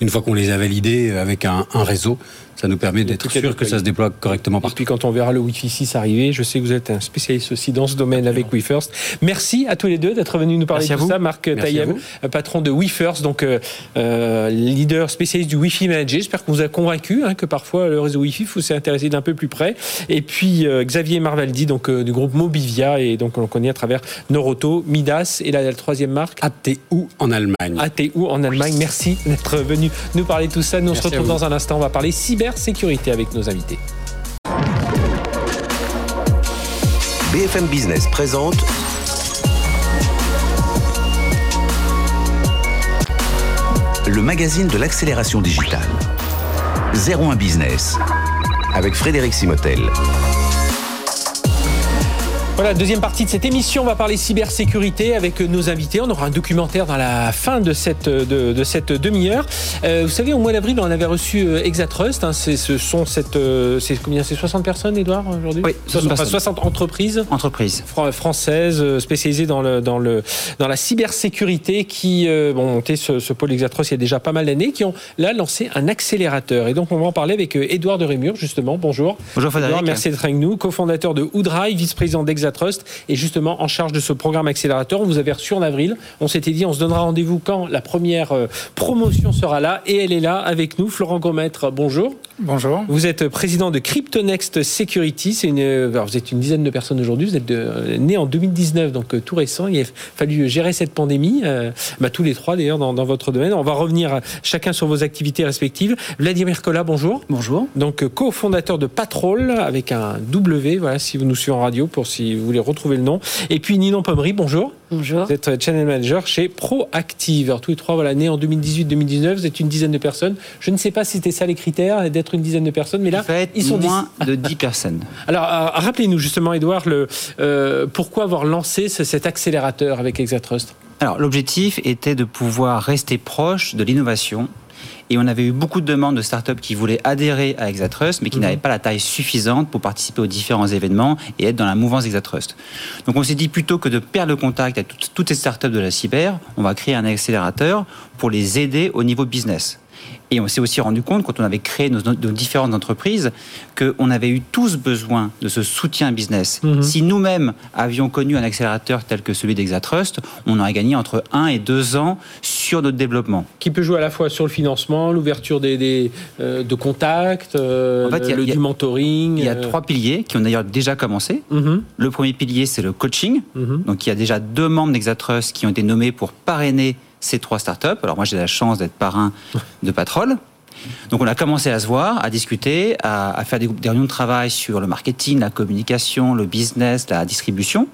Speaker 4: Une fois qu'on les a validés avec un réseau, ça nous permet d'être sûr que ça se déploie correctement partout.
Speaker 1: Et puis quand on verra le Wi-Fi 6 arriver, je sais que vous êtes un spécialiste aussi dans ce domaine avec WeFirst. Merci à tous les deux d'être venus nous parler de tout ça. Marc Taïeb, patron de WeFirst, donc euh, euh, leader spécialiste du Wi-Fi Manager. J'espère que vous a convaincu hein, que parfois le réseau Wi-Fi, il faut s'y intéresser d'un peu plus près. Et puis euh, Xavier Marvaldi, donc du groupe Mobivia, et donc on connaît à travers Noroto, Midas et la, troisième marque
Speaker 4: ATU en Allemagne?
Speaker 1: ATU en Allemagne? Merci d'être venu nous parler de tout ça. Nous on se retrouve dans un instant. On va parler cyber sécurité avec nos invités.
Speaker 2: BFM Business présente le magazine de l'accélération digitale. 01 Business avec Frédéric Simotel.
Speaker 1: Voilà, deuxième partie de cette émission, on va parler cybersécurité avec nos invités. On aura un documentaire dans la fin de cette, de, cette demi-heure. Euh, vous savez, au mois d'avril, on avait reçu euh, Exatrust. Hein, ce sont cette, euh, c'est combien C'est 60 personnes, Edouard, aujourd'hui?
Speaker 5: Oui,
Speaker 1: 60, 60, entreprises.
Speaker 5: Entreprises.
Speaker 1: françaises spécialisées dans, le, dans, le, dans la cybersécurité qui ont monté ce, pôle Exatrust il y a déjà pas mal d'années, qui ont là lancé un accélérateur. Et donc, on va en parler avec Edouard de Rémur, justement. Bonjour.
Speaker 5: Bonjour, Frédéric.
Speaker 1: merci d'être avec nous, cofondateur de Oudrive, vice-président d'Exatrust Trust est justement en charge de ce programme accélérateur. On vous avait reçu en avril. On s'était dit, on se donnera rendez-vous quand la première euh, promotion sera là. Et elle est là avec nous. Florent Gomettre, bonjour.
Speaker 6: Bonjour.
Speaker 1: Vous êtes président de CryptoNext Security. C'est une, euh, vous êtes une dizaine de personnes aujourd'hui. Vous êtes euh, né en 2019, donc tout récent. Il a fallu gérer cette pandémie. Bah, tous les trois d'ailleurs dans, votre domaine. On va revenir chacun sur vos activités respectives. Vladimir Kola, bonjour.
Speaker 6: Bonjour.
Speaker 1: Donc cofondateur de Patrol avec un W. Voilà, si vous nous suivez en radio pour si vous voulez retrouver le nom. Et puis Ninon Pommery, bonjour.
Speaker 7: Bonjour.
Speaker 1: Vous êtes channel manager chez Proactive. Alors tous les trois, voilà, nés en 2018-2019, vous êtes une dizaine de personnes. Je ne sais pas si c'était ça les critères, d'être une dizaine de personnes, mais là,
Speaker 6: ils sont moins de 10 personnes.
Speaker 1: Alors euh, rappelez-nous justement, Edouard, le, euh, pourquoi avoir lancé cet accélérateur avec Exatrust
Speaker 6: alors l'objectif était de pouvoir rester proche de l'innovation et on avait eu beaucoup de demandes de startups qui voulaient adhérer à Exatrust, mais qui mhm. n'avaient pas la taille suffisante pour participer aux différents événements et être dans la mouvance Exatrust. Donc on s'est dit plutôt que de perdre le contact avec toutes ces startups de la cyber, on va créer un accélérateur pour les aider au niveau business. Et on s'est aussi rendu compte, quand on avait créé nos, différentes entreprises, qu'on avait eu tous besoin de ce soutien business. Mhm. Si nous-mêmes avions connu un accélérateur tel que celui d'Exatrust, on aurait gagné entre 1 et 2 ans sur notre développement.
Speaker 1: Qui peut jouer à la fois sur le financement, l'ouverture des, euh, de contacts, euh, le, du mentoring.
Speaker 6: Il y a euh. trois piliers qui ont d'ailleurs déjà commencé. Mhm. Le premier pilier, c'est le coaching. Mhm. Donc il y a déjà deux membres d'Exatrust qui ont été nommés pour parrainer ces trois startups. Alors moi j'ai la chance d'être parrain de Patrol. Donc on a commencé à se voir, à discuter, à, faire des, réunions de travail sur le marketing, la communication, le business, la distribution.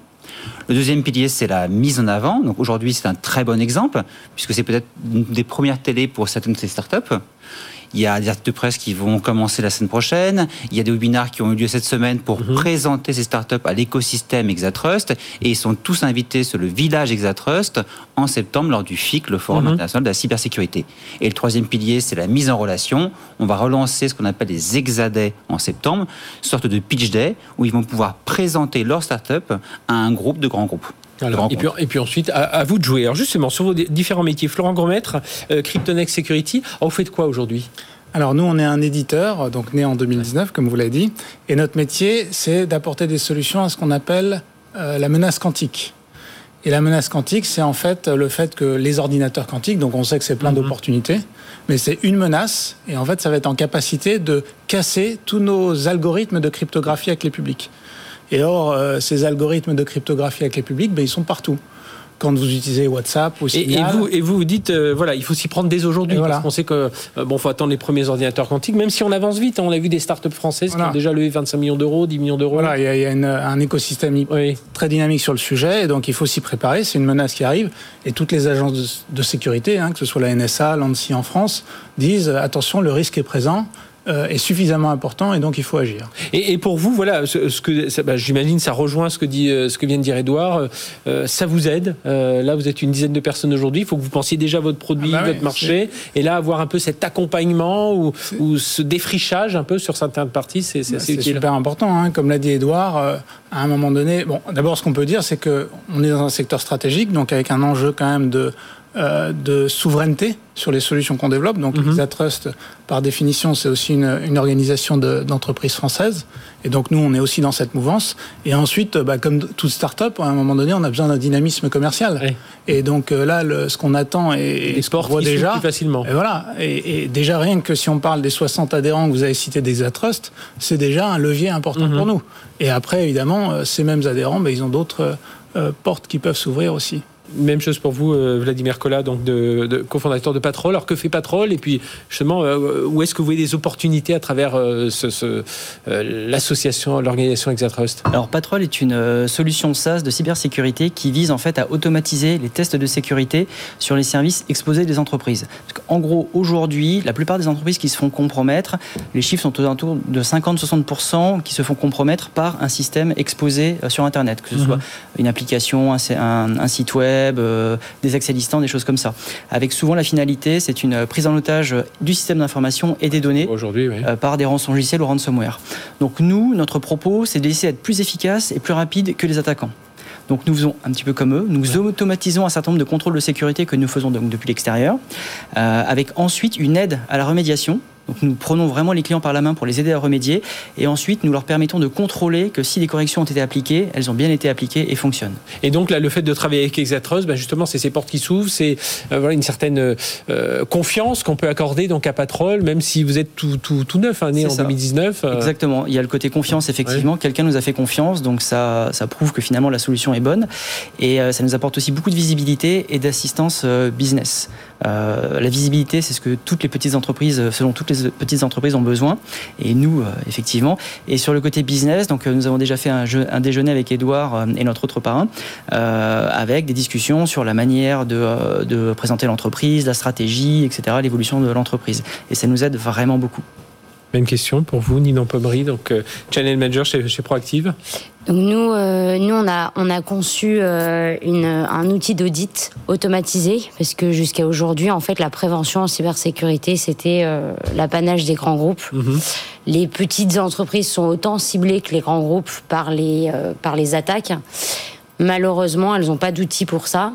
Speaker 6: Le deuxième pilier, c'est la mise en avant. Donc aujourd'hui, c'est un très bon exemple, puisque c'est peut-être une des premières télés pour certaines de ces startups. Il y a des articles de presse qui vont commencer la semaine prochaine. Il y a des webinaires qui ont eu lieu cette semaine pour mhm. présenter ces startups à l'écosystème Exatrust. Et ils sont tous invités sur le village Exatrust en septembre lors du FIC, le Forum mhm. international de la cybersécurité. Et le troisième pilier, c'est la mise en relation. On va relancer ce qu'on appelle les Exadais en septembre, sorte de pitch day où ils vont pouvoir présenter leur startup à un groupe de grands groupes.
Speaker 1: Et, puis, et, puis, ensuite, à, vous de jouer. Alors justement, sur vos différents métiers, Florent Grandmaître, euh, Cryptonex Security, vous faites quoi aujourd'hui?
Speaker 7: Alors nous, on est un éditeur, donc né en 2019, comme vous l'avez dit, et notre métier, c'est d'apporter des solutions à ce qu'on appelle euh, la menace quantique. Et la menace quantique, c'est en fait le fait que les ordinateurs quantiques, donc on sait que c'est plein mhm. d'opportunités, mais c'est une menace, et en fait, ça va être en capacité de casser tous nos algorithmes de cryptographie avec les publics. Et or, euh, ces algorithmes de cryptographie avec les publics, ben, ils sont partout quand vous utilisez WhatsApp ou
Speaker 1: Et, vous, et vous vous dites, euh, voilà, il faut s'y prendre dès aujourd'hui, parce qu'on sait que, euh, bon, faut attendre les premiers ordinateurs quantiques, même si on avance vite. Hein. on a vu des startups françaises qui ont déjà levé 25 millions d'euros, 10 millions d'euros.
Speaker 7: Voilà, il y a, un écosystème très dynamique sur le sujet, et donc il faut s'y préparer. C'est une menace qui arrive, et toutes les agences de, sécurité, hein, que ce soit la NSA, l'ANSI en France, disent attention, le risque est présent. Euh, est suffisamment important et donc il faut agir.
Speaker 1: Et, pour vous, voilà, ce, que bah, j'imagine, ça rejoint ce que dit, euh, ce que vient de dire Edouard. Euh, ça vous aide. là, vous êtes une dizaine de personnes aujourd'hui. Il faut que vous pensiez déjà votre produit, ah bah votre marché, et là avoir un peu cet accompagnement ou, ou, ce défrichage un peu sur certaines parties, c'est bah,
Speaker 7: super important. Hein. Comme l'a dit Edouard, à un moment donné, bon, d'abord ce qu'on peut dire, c'est que on est dans un secteur stratégique, donc avec un enjeu quand même de de souveraineté sur les solutions qu'on développe. Donc, mm par définition, c'est aussi une, organisation d'entreprises françaises. Et donc, nous, on est aussi dans cette mouvance. Et ensuite, bah, comme toute start-up, à un moment donné, on a besoin d'un dynamisme commercial. Et donc, euh, là, ce qu'on attend et,
Speaker 1: ce qu'on voit déjà. Plus facilement.
Speaker 7: Et voilà. Et, déjà, rien que si on parle des 60 adhérents que vous avez cités des c'est déjà un levier important mhm. pour nous. Et après, évidemment, euh, ces mêmes adhérents, bah, ils ont d'autres portes qui peuvent s'ouvrir aussi.
Speaker 1: Même chose pour vous, euh, Vladimir Kola, donc de, cofondateur de Patrol. Alors que fait Patrol Et puis justement, euh, où est-ce que vous voyez des opportunités à travers euh, l'association, l'organisation Exatrust?
Speaker 8: Alors Patrol est une solution SaaS de cybersécurité qui vise en fait à automatiser les tests de sécurité sur les services exposés des entreprises. en gros, aujourd'hui, la plupart des entreprises qui se font compromettre, les chiffres sont autour de 50-60% qui se font compromettre par un système exposé sur Internet, que ce mhm. soit une application, un site web euh, des accès distants, des choses comme ça. Avec souvent la finalité, c'est une prise en otage du système d'information et des données euh, par des rançongiciels ou ransomware. Donc nous, notre propos, c'est d'essayer d'être plus efficace et plus rapide que les attaquants. Donc nous faisons un petit peu comme eux, nous automatisons un certain nombre de contrôles de sécurité que nous faisons donc depuis l'extérieur, euh, avec ensuite une aide à la remédiation donc nous prenons vraiment les clients par la main pour les aider à remédier et ensuite nous leur permettons de contrôler que si les corrections ont été appliquées, elles ont bien été appliquées et fonctionnent.
Speaker 1: Et donc là, le fait de travailler avec Exatros, ben justement, c'est ces portes qui s'ouvrent, c'est euh, voilà, une certaine euh, confiance qu'on peut accorder donc à Patrol, même si vous êtes tout, tout, tout neuf, hein, né en 2019.
Speaker 8: Euh. Exactement, il y a le côté confiance effectivement, quelqu'un nous a fait confiance, donc ça, ça prouve que finalement la solution est bonne et ça nous apporte aussi beaucoup de visibilité et d'assistance business. Euh, la visibilité, c'est ce que toutes les petites entreprises, selon toutes les petites entreprises, ont besoin. Et nous, euh, effectivement. Et sur le côté business, donc euh, nous avons déjà fait un, un déjeuner avec Edouard et notre autre parrain, avec des discussions sur la manière de présenter l'entreprise, la stratégie, etc., l'évolution de l'entreprise. Et ça nous aide vraiment beaucoup.
Speaker 1: Même question pour vous, Nina Pommery, donc Channel Manager chez, chez Proactive.
Speaker 9: Donc nous, euh, nous on a on a conçu euh, une, un outil d'audit automatisé parce que jusqu'à aujourd'hui, en fait, la prévention en cybersécurité c'était euh, l'apanage des grands groupes. Mhm. Les petites entreprises sont autant ciblées que les grands groupes par les par les attaques. Malheureusement, elles n'ont pas d'outils pour ça.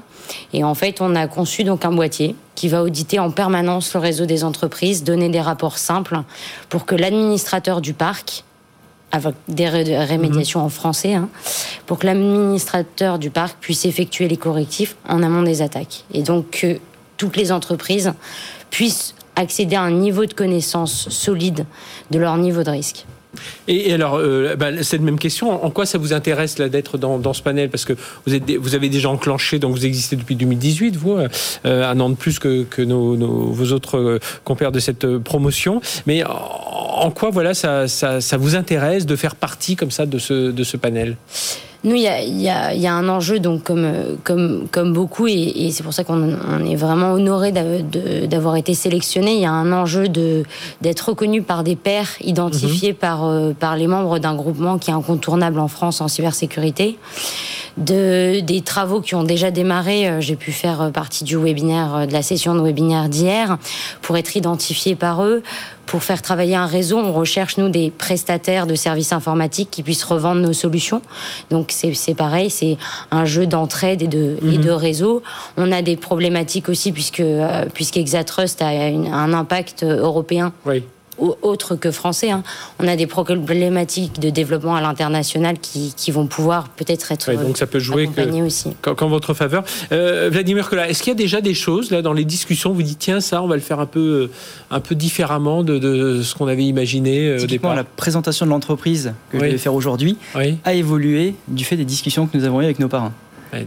Speaker 9: Et en fait, on a conçu donc un boîtier qui va auditer en permanence le réseau des entreprises, donner des rapports simples pour que l'administrateur du parc avec des rémédiations en français, hein, pour que l'administrateur du parc puisse effectuer les correctifs en amont des attaques. Et donc que toutes les entreprises puissent accéder à un niveau de connaissance solide de leur niveau de risque.
Speaker 1: Et, alors, euh, bah, cette même question, en quoi ça vous intéresse d'être dans, ce panel? Parce que vous, êtes, vous avez déjà enclenché, donc vous existez depuis 2018, vous, euh, un an de plus que, vos autres euh, compères de cette promotion. Mais en quoi voilà, ça, vous intéresse de faire partie comme ça de ce panel?
Speaker 9: Nous, il y a, un enjeu, donc comme, comme, comme beaucoup, et, c'est pour ça qu'on est vraiment honoré d'avoir été sélectionné. Il y a un enjeu d'être reconnu par des pairs identifiés mhm. par, euh, par les membres d'un groupement qui est incontournable en France en cybersécurité de, des travaux qui ont déjà démarré. Euh, j'ai pu faire euh, partie du webinaire, de la session de webinaire d'hier, pour être identifié par eux, pour faire travailler un réseau. On recherche, nous, des prestataires de services informatiques qui puissent revendre nos solutions. Donc, c'est pareil, c'est un jeu d'entraide et de, et de mhm. réseau. On a des problématiques aussi, puisque, puisqu'Exatrust a un impact européen. Oui autres que français. Hein. On a des problématiques de développement à l'international qui, vont pouvoir peut-être être,
Speaker 1: donc ça peut jouer
Speaker 9: aussi.
Speaker 1: Qu'en, votre faveur. Euh, Vladimir Kola, est-ce qu'il y a déjà des choses là dans les discussions Vous dites tiens ça, on va le faire un peu, euh, un peu différemment de, ce qu'on avait imaginé
Speaker 8: euh, au départ. La présentation de l'entreprise que je vais faire aujourd'hui a évolué du fait des discussions que nous avons eues avec nos parents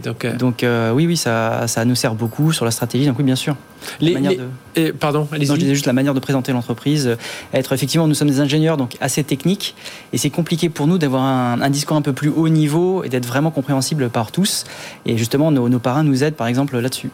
Speaker 8: donc, euh, donc euh, oui, oui, ça, ça nous sert beaucoup sur la stratégie. Donc oui, bien sûr.
Speaker 1: Les, pardon, allez-y.
Speaker 8: je disais juste la manière de présenter l'entreprise, euh, être effectivement, nous sommes des ingénieurs, donc assez techniques, et c'est compliqué pour nous d'avoir un, discours un peu plus haut niveau et d'être vraiment compréhensible par tous. Et justement, nos, nos parrains nous aident, par exemple, là-dessus.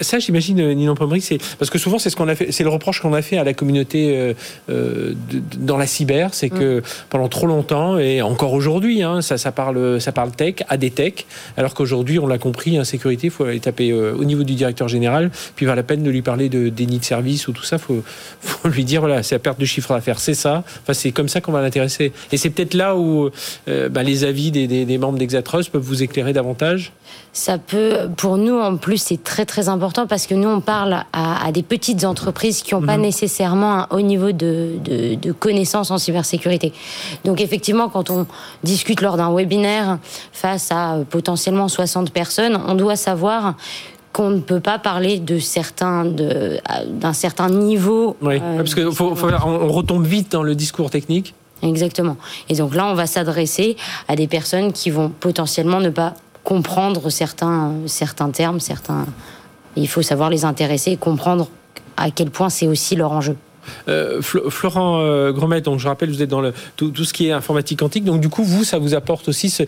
Speaker 1: ça, j'imagine, Ninon Pommery, c'est parce que souvent, c'est ce qu'on a fait, c'est le reproche qu'on a fait à la communauté dans la cyber, c'est que mm. pendant trop longtemps et encore aujourd'hui, hein, ça, ça parle, ça parle tech, à des tech, alors qu'aujourd'hui aujourd'hui, on l'a compris, en sécurité, il faut aller taper euh, au niveau du directeur général, puis va la peine de lui parler de déni de service ou tout ça. Il faut, lui dire, voilà, c'est la perte de chiffre d'affaires, c'est ça. Enfin, c'est comme ça qu'on va l'intéresser. Et c'est peut-être là où euh, bah, les avis des, membres d'Exatrust peuvent vous éclairer davantage?
Speaker 9: Ça peut, pour nous en plus, c'est très très important parce que nous on parle à, des petites entreprises qui n'ont pas mhm. nécessairement un haut niveau de, de, connaissances en cybersécurité. Donc effectivement, quand on discute lors d'un webinaire face à euh, potentiellement 60 personnes, on doit savoir qu'on ne peut pas parler de certains d'un certain niveau.
Speaker 1: Oui, euh, parce qu'on retombe vite dans le discours technique.
Speaker 9: Exactement. Et donc là, on va s'adresser à des personnes qui vont potentiellement ne pas comprendre certains, certains termes, certains. Il faut savoir les intéresser et comprendre à quel point c'est aussi leur enjeu.
Speaker 1: Euh, Florent euh, Gromet, donc je rappelle, vous êtes dans le, tout, tout, ce qui est informatique quantique. Donc du coup, vous, ça vous apporte aussi ce,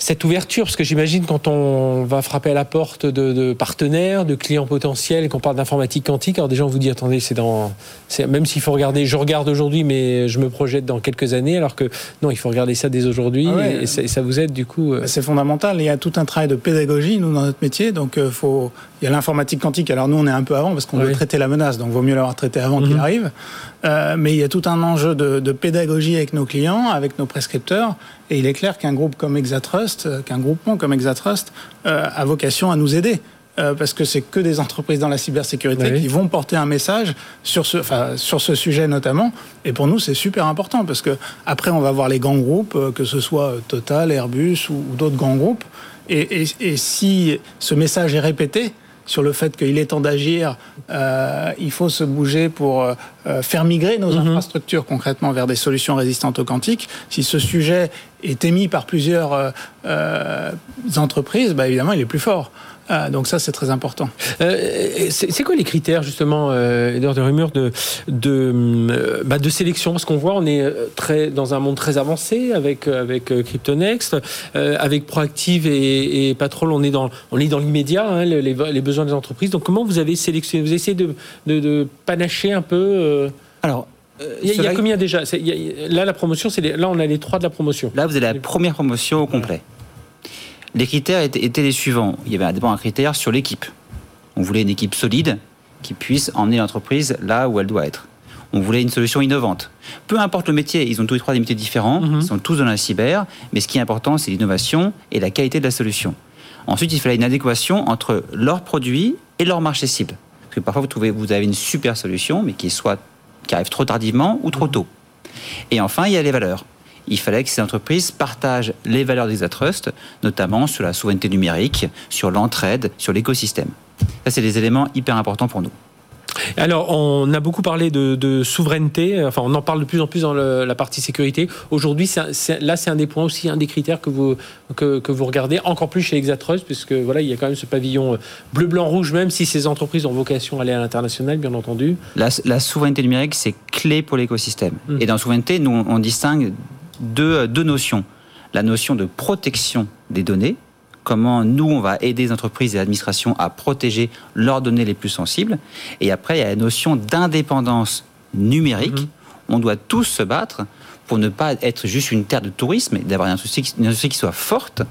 Speaker 1: cette ouverture Parce que j'imagine quand on va frapper à la porte de, partenaires, de clients potentiels, qu'on parle d'informatique quantique, alors déjà on vous dit attendez, c'est dans, même s'il faut regarder, je regarde aujourd'hui, mais je me projette dans quelques années, alors que non, il faut regarder ça dès aujourd'hui, ah et, ça, vous aide du coup.
Speaker 7: Euh. C'est fondamental. Il y a tout un travail de pédagogie nous dans notre métier, donc euh, faut, il y a l'informatique quantique. Alors nous on est un peu avant parce qu'on veut traiter la menace, donc vaut mieux l'avoir traité avant qu'il mhm. arrive. Euh, mais il y a tout un enjeu de, de pédagogie avec nos clients, avec nos prescripteurs, et il est clair qu'un groupe comme Exatrust, euh, qu'un groupement comme Exatrust euh, a vocation à nous aider. Euh, parce que c'est que des entreprises dans la cybersécurité qui vont porter un message sur ce, enfin, sur ce sujet notamment. Et pour nous, c'est super important parce que après, on va voir les grands groupes, que ce soit Total, Airbus ou, d'autres grands groupes. Et, et, et, si ce message est répété, sur le fait qu'il est temps d'agir, euh, il faut se bouger pour euh, faire migrer nos mhm. infrastructures concrètement vers des solutions résistantes au quantique. Si ce sujet est émis par plusieurs euh, entreprises, bah, évidemment, il est plus fort. Ah, donc ça, c'est très important.
Speaker 1: Euh, c'est quoi les critères justement, euh, de rumeur de de, euh, bah, de sélection? Parce qu'on voit, on est très dans un monde très avancé avec avec Cryptonext, avec Proactive et, et, Patrol, on est dans on est dans l'immédiat, hein, les, les, besoins des entreprises. Donc comment vous avez sélectionné? Vous essayez de, de, de panacher un peu
Speaker 8: Alors.
Speaker 1: Il y, a, combien déjà? Là, la promotion, c'est là, on a les trois de la promotion.
Speaker 6: Là, vous avez la première promotion au complet. Les critères étaient, les suivants. Il y avait d'abord un critère sur l'équipe. On voulait une équipe solide qui puisse emmener l'entreprise là où elle doit être. On voulait une solution innovante. Peu importe le métier, ils ont tous les trois des métiers différents, mhm. ils sont tous dans la cyber, mais ce qui est important, c'est l'innovation et la qualité de la solution. Ensuite, il fallait une adéquation entre leurs produits et leur marché cible. Parce que parfois, vous, trouvez, vous avez une super solution, mais qui, soit, qui arrive trop tardivement ou trop tôt. Et enfin, il y a les valeurs. Il fallait que ces entreprises partagent les valeurs d'Exatrust, notamment sur la souveraineté numérique, sur l'entraide, sur l'écosystème. Ça, c'est des éléments hyper importants pour nous.
Speaker 1: Alors, on a beaucoup parlé de, souveraineté, enfin, on en parle de plus en plus dans la partie sécurité. Aujourd'hui, là, c'est un des points aussi, un des critères que vous, que, vous regardez, encore plus chez Exatrust, puisque voilà, il y a quand même ce pavillon bleu, blanc, rouge, même si ces entreprises ont vocation à aller à l'international, bien entendu.
Speaker 6: La, souveraineté numérique, c'est clé pour l'écosystème. Mmh. Et dans souveraineté, nous, on distingue deux, deux notions. La notion de protection des données, comment nous, on va aider les entreprises et l'administration à protéger leurs données les plus sensibles. Et après, il y a la notion d'indépendance numérique. Mhm. On doit tous se battre pour ne pas être juste une terre de tourisme, et d'avoir une industrie, qui soit forte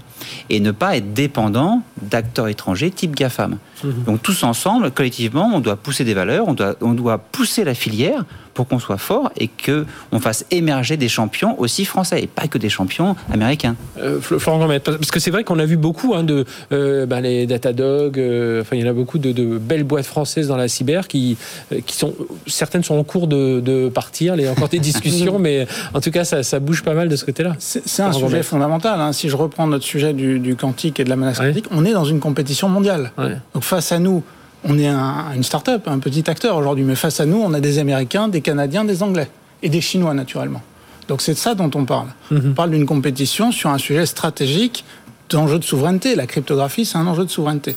Speaker 6: et ne pas être dépendant d'acteurs étrangers type GAFAM. Mhm. Donc tous ensemble, collectivement, on doit pousser des valeurs, on doit, on doit pousser la filière pour qu'on soit fort et que on fasse émerger des champions aussi français et pas que des champions américains.
Speaker 1: Euh, Florent parce que c'est vrai qu'on a vu beaucoup hein, de euh, ben, les Datadog, euh, enfin il y en a beaucoup de, belles boîtes françaises dans la cyber qui, euh, qui sont certaines sont en cours de, partir, il y a encore des discussions, mais en tout cas ça, bouge pas mal de ce côté-là.
Speaker 7: C'est un sujet fondamental. Hein. Si je reprends notre sujet du, quantique et de la menace quantique, on est dans une compétition mondiale. Donc face à nous on est un, une start-up, un petit acteur aujourd'hui, mais face à nous, on a des Américains, des Canadiens, des Anglais et des Chinois naturellement. Donc c'est de ça dont on parle. Mhm. On parle d'une compétition sur un sujet stratégique d'enjeu de souveraineté. La cryptographie, c'est un enjeu de souveraineté.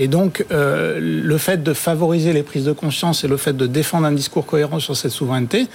Speaker 7: Et donc, euh, le fait de favoriser les prises de conscience et le fait de défendre un discours cohérent sur cette souveraineté,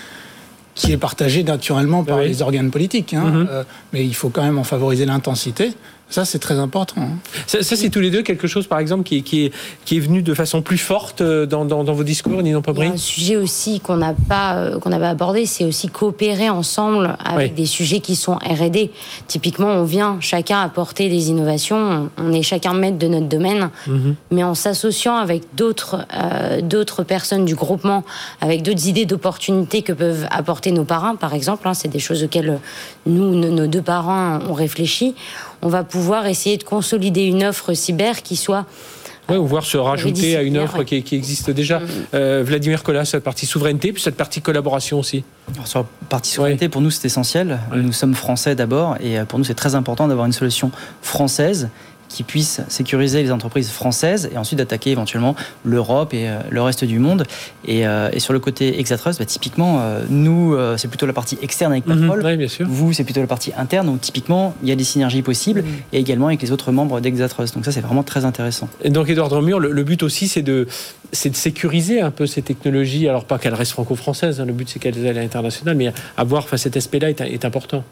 Speaker 7: qui est partagé naturellement par les organes politiques, hein, mhm. euh, mais il faut quand même en favoriser l'intensité. Ça, c'est très important. Hein.
Speaker 1: Ça, c'est tous les deux quelque chose, par exemple, qui, qui, est, qui est venu de façon plus forte euh, dans, dans, vos discours, Nino Pabri
Speaker 9: Un sujet aussi qu'on n'a pas, euh, qu'on pas abordé, c'est aussi coopérer ensemble avec des sujets qui sont R&D. Typiquement, on vient chacun apporter des innovations, on est chacun maître de notre domaine, mhm. mais en s'associant avec d'autres euh, d'autres personnes du groupement, avec d'autres idées d'opportunités que peuvent apporter nos parrains, par exemple, hein, c'est des choses auxquelles nous, nos deux parents, ont réfléchi on va pouvoir essayer de consolider une offre cyber qui soit
Speaker 1: oui, ou voir se rajouter à une offre qui, existe déjà. Mm. Euh, Vladimir Collas, cette partie souveraineté, puis cette partie collaboration aussi.
Speaker 8: sur la partie souveraineté, pour nous, c'est essentiel. Nous sommes français d'abord, et euh, pour nous, c'est très important d'avoir une solution française qui puisse sécuriser les entreprises françaises et ensuite attaquer éventuellement l'Europe et euh, le reste du monde. Et, euh, sur le côté Exatrust, bah, typiquement, euh, nous, c'est plutôt la partie externe avec mhm. Patrol.
Speaker 1: bien sûr.
Speaker 8: Vous, c'est plutôt la partie interne. Donc typiquement, il y a des synergies possibles mhm. et également avec les autres membres d'Exatrust. Donc ça, c'est vraiment très intéressant.
Speaker 1: Et donc, Edouard Dremure, le, but aussi, c'est de, de sécuriser un peu ces technologies. Alors, pas qu'elles restent franco-françaises, hein. le but, c'est qu'elles aillent à l'international, mais avoir enfin, cet aspect-là est, est important.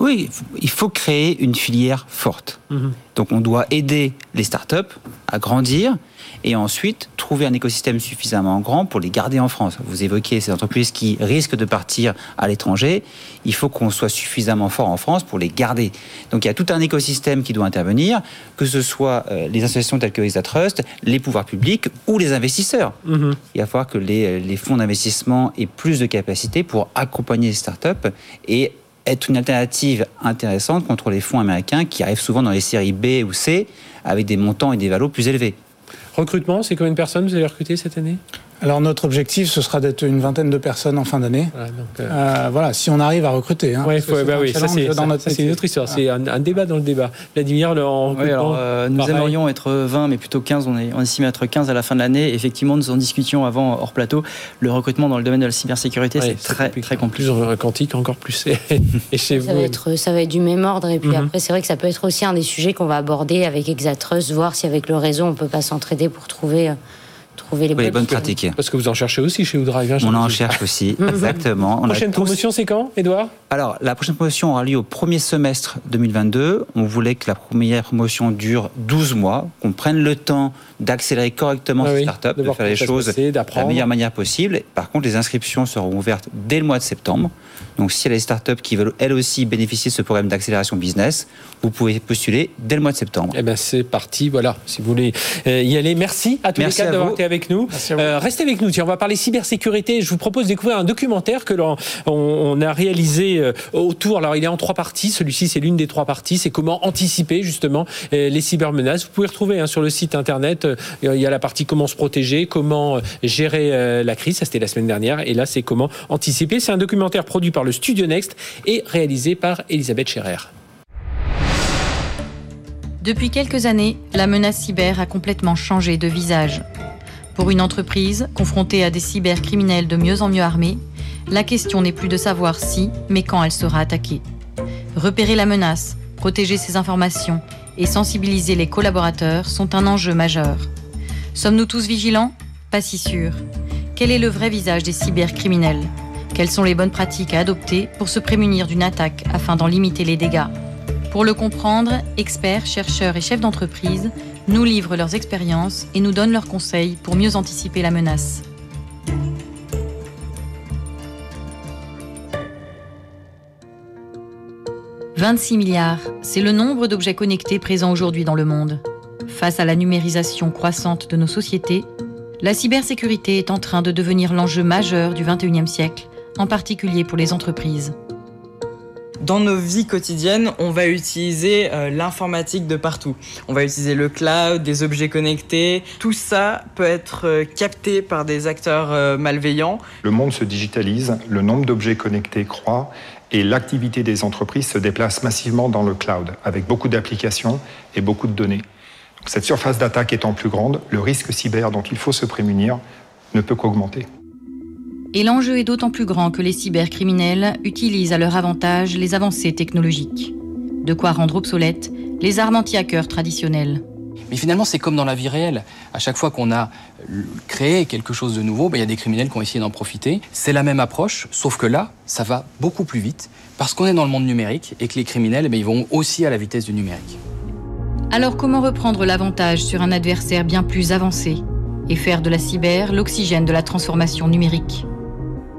Speaker 6: Oui, il faut créer une filière forte. Mhm. Donc on doit aider les startups à grandir et ensuite trouver un écosystème suffisamment grand pour les garder en France. Vous évoquez ces entreprises qui risquent de partir à l'étranger. Il faut qu'on soit suffisamment fort en France pour les garder. Donc il y a tout un écosystème qui doit intervenir, que ce soit euh, les associations telles que Trust, les pouvoirs publics ou les investisseurs. Mhm. Il va falloir que les, les fonds d'investissement aient plus de capacités pour accompagner les startups et être une alternative intéressante contre les fonds américains qui arrivent souvent dans les séries B ou C avec des montants et des valos plus élevés.
Speaker 1: Recrutement, c'est combien de personnes vous allez recruter cette année?
Speaker 7: Alors notre objectif, ce sera d'être une vingtaine de personnes en fin d'année. Voilà, euh, euh, voilà, si on arrive à recruter. Hein,
Speaker 1: ouais, bah oui, ça c'est une autre histoire. C'est un, débat dans le débat. Vladimir, le, en
Speaker 8: oui, alors, euh, nous aimerions être 20, mais plutôt 15. On est, on estimé être 15 à la fin de l'année. Effectivement, nous en discutions avant hors plateau. Le recrutement dans le domaine de la cybersécurité, c'est très, très compliqué.
Speaker 1: Plus quantique, encore plus. et chez
Speaker 9: ça
Speaker 1: vous.
Speaker 9: Va être, ça va être du même ordre. Et puis mhm. après, c'est vrai que ça peut être aussi un des sujets qu'on va aborder avec Exatrust, voir si avec le réseau, on peut pas s'entraider pour trouver trouver
Speaker 6: les, bonnes, pratiques.
Speaker 1: Parce que vous en cherchez aussi chez Woodrive. Hein,
Speaker 6: on en cherche aussi, exactement.
Speaker 1: Prochaine promotion, c'est quand, Edouard
Speaker 6: alors, la prochaine promotion aura lieu au premier semestre 2022. On voulait que la première promotion dure 12 mois, qu'on prenne le temps d'accélérer correctement ah ces startups, de, faire les choses de la meilleure manière possible. Par contre, les inscriptions seront ouvertes dès le mois de septembre. Donc, s'il y a des startups qui veulent elles aussi bénéficier de ce programme d'accélération business, vous pouvez postuler dès le mois de septembre.
Speaker 1: Eh bien, c'est parti. Voilà, si vous voulez euh, y aller. Merci à tous les quatre d'avoir été avec nous. Euh, restez avec nous. Tiens, on va parler cybersécurité. Je vous propose de découvrir un documentaire que l'on on a réalisé euh, autour. Alors, il est en trois parties. Celui-ci, c'est l'une des trois parties. C'est comment anticiper justement les cybermenaces. Vous pouvez retrouver hein, sur le site internet. il y a la partie comment se protéger, comment gérer la crise. Ça, c'était la semaine dernière. Et là, c'est comment anticiper. C'est un documentaire produit par le Studio Next et réalisé par Elisabeth Scherer.
Speaker 10: Depuis quelques années, la menace cyber a complètement changé de visage. Pour une entreprise confrontée à des cybercriminels de mieux en mieux armés, la question n'est plus de savoir si, mais quand elle sera attaquée. Repérer la menace, protéger ses informations et sensibiliser les collaborateurs sont un enjeu majeur. Sommes-nous tous vigilants? Pas si sûr. Quel est le vrai visage des cybercriminels? Quelles sont les bonnes pratiques à adopter pour se prémunir d'une attaque afin d'en limiter les dégâts? Pour le comprendre, experts, chercheurs et chefs d'entreprise nous livrent leurs expériences et nous donnent leurs conseils pour mieux anticiper la menace. « 26 milliards, c'est le nombre d'objets connectés présents aujourd'hui dans le monde. Face à la numérisation croissante de nos sociétés, la cybersécurité est en train de devenir l'enjeu majeur du 21e siècle, en particulier pour les entreprises
Speaker 11: dans nos vies quotidiennes, on va utiliser euh, l'informatique de partout. On va utiliser le cloud, des objets connectés. Tout ça peut être euh, capté par des acteurs euh, malveillants.
Speaker 12: Le monde se digitalise, le nombre d'objets connectés croît et l'activité des entreprises se déplace massivement dans le cloud, avec beaucoup d'applications et beaucoup de données. cette surface d'attaque étant plus grande, le risque cyber dont il faut se prémunir ne peut qu'augmenter.
Speaker 10: Et l'enjeu est d'autant plus grand que les cybercriminels utilisent à leur avantage les avancées technologiques. De quoi rendre obsolètes les armes anti-hackers traditionnelles.
Speaker 13: Mais finalement, c'est comme dans la vie réelle. À chaque fois qu'on a créé quelque chose de nouveau, ben, il y a des criminels qui ont essayé d'en profiter. C'est la même approche, sauf que là, ça va beaucoup plus vite, parce qu'on est dans le monde numérique et que les criminels, ben, ils vont aussi à la vitesse du numérique.
Speaker 10: Alors comment reprendre l'avantage sur un adversaire bien plus avancé et faire de la cyber l'oxygène de la transformation numérique?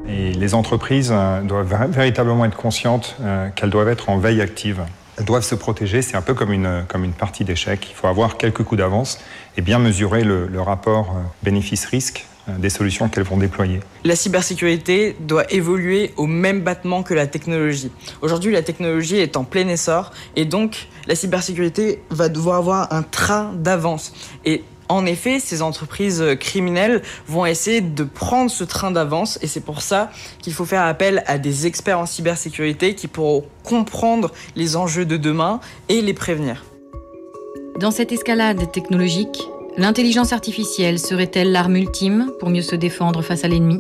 Speaker 12: Les entreprises euh, doivent véritablement être conscientes euh, qu'elles doivent être en veille active. Elles doivent se protéger, c'est un peu comme une, comme une partie d'échec. Il faut avoir quelques coups d'avance et bien mesurer le, le rapport euh, bénéfice-risque des solutions qu'elles vont déployer.
Speaker 11: La cybersécurité doit évoluer au même battement que la technologie. Aujourd'hui, la technologie est en plein essor et donc la cybersécurité va devoir avoir un train d'avance. Et en effet, ces entreprises criminelles vont essayer de prendre ce train d'avance et c'est pour ça qu'il faut faire appel à des experts en cybersécurité qui pourront comprendre les enjeux de demain et les prévenir.
Speaker 10: Dans cette escalade technologique, l'intelligence artificielle serait-elle l'arme ultime pour mieux se défendre face à l'ennemi?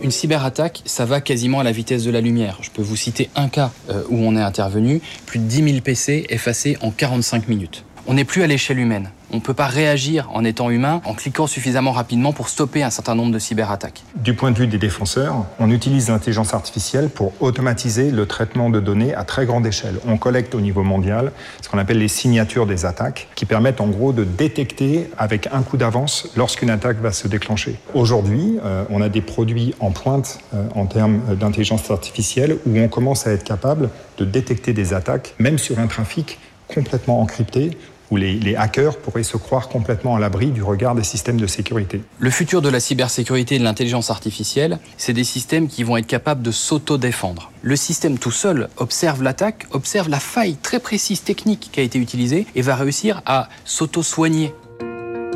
Speaker 13: Une cyberattaque, ça va quasiment à la vitesse de la lumière. Je peux vous citer un cas euh, où on est intervenu, plus de 10 000 PC effacés en 45 minutes. On n'est plus à l'échelle humaine. On ne peut pas réagir en étant humain en cliquant suffisamment rapidement pour stopper un certain nombre de cyberattaques.
Speaker 12: Du point de vue des défenseurs, on utilise l'intelligence artificielle pour automatiser le traitement de données à très grande échelle. On collecte au niveau mondial ce qu'on appelle les signatures des attaques, qui permettent en gros de détecter avec un coup d'avance lorsqu'une attaque va se déclencher. Aujourd'hui, euh, on a des produits en pointe euh, en termes d'intelligence artificielle où on commence à être capable de détecter des attaques, même sur un trafic complètement encrypté où les, hackers pourraient se croire complètement à l'abri du regard des systèmes de sécurité.
Speaker 13: Le futur de la cybersécurité et de l'intelligence artificielle, c'est des systèmes qui vont être capables de s'auto-défendre. Le système tout seul observe l'attaque, observe la faille très précise technique qui a été utilisée et va réussir à s'auto-soigner.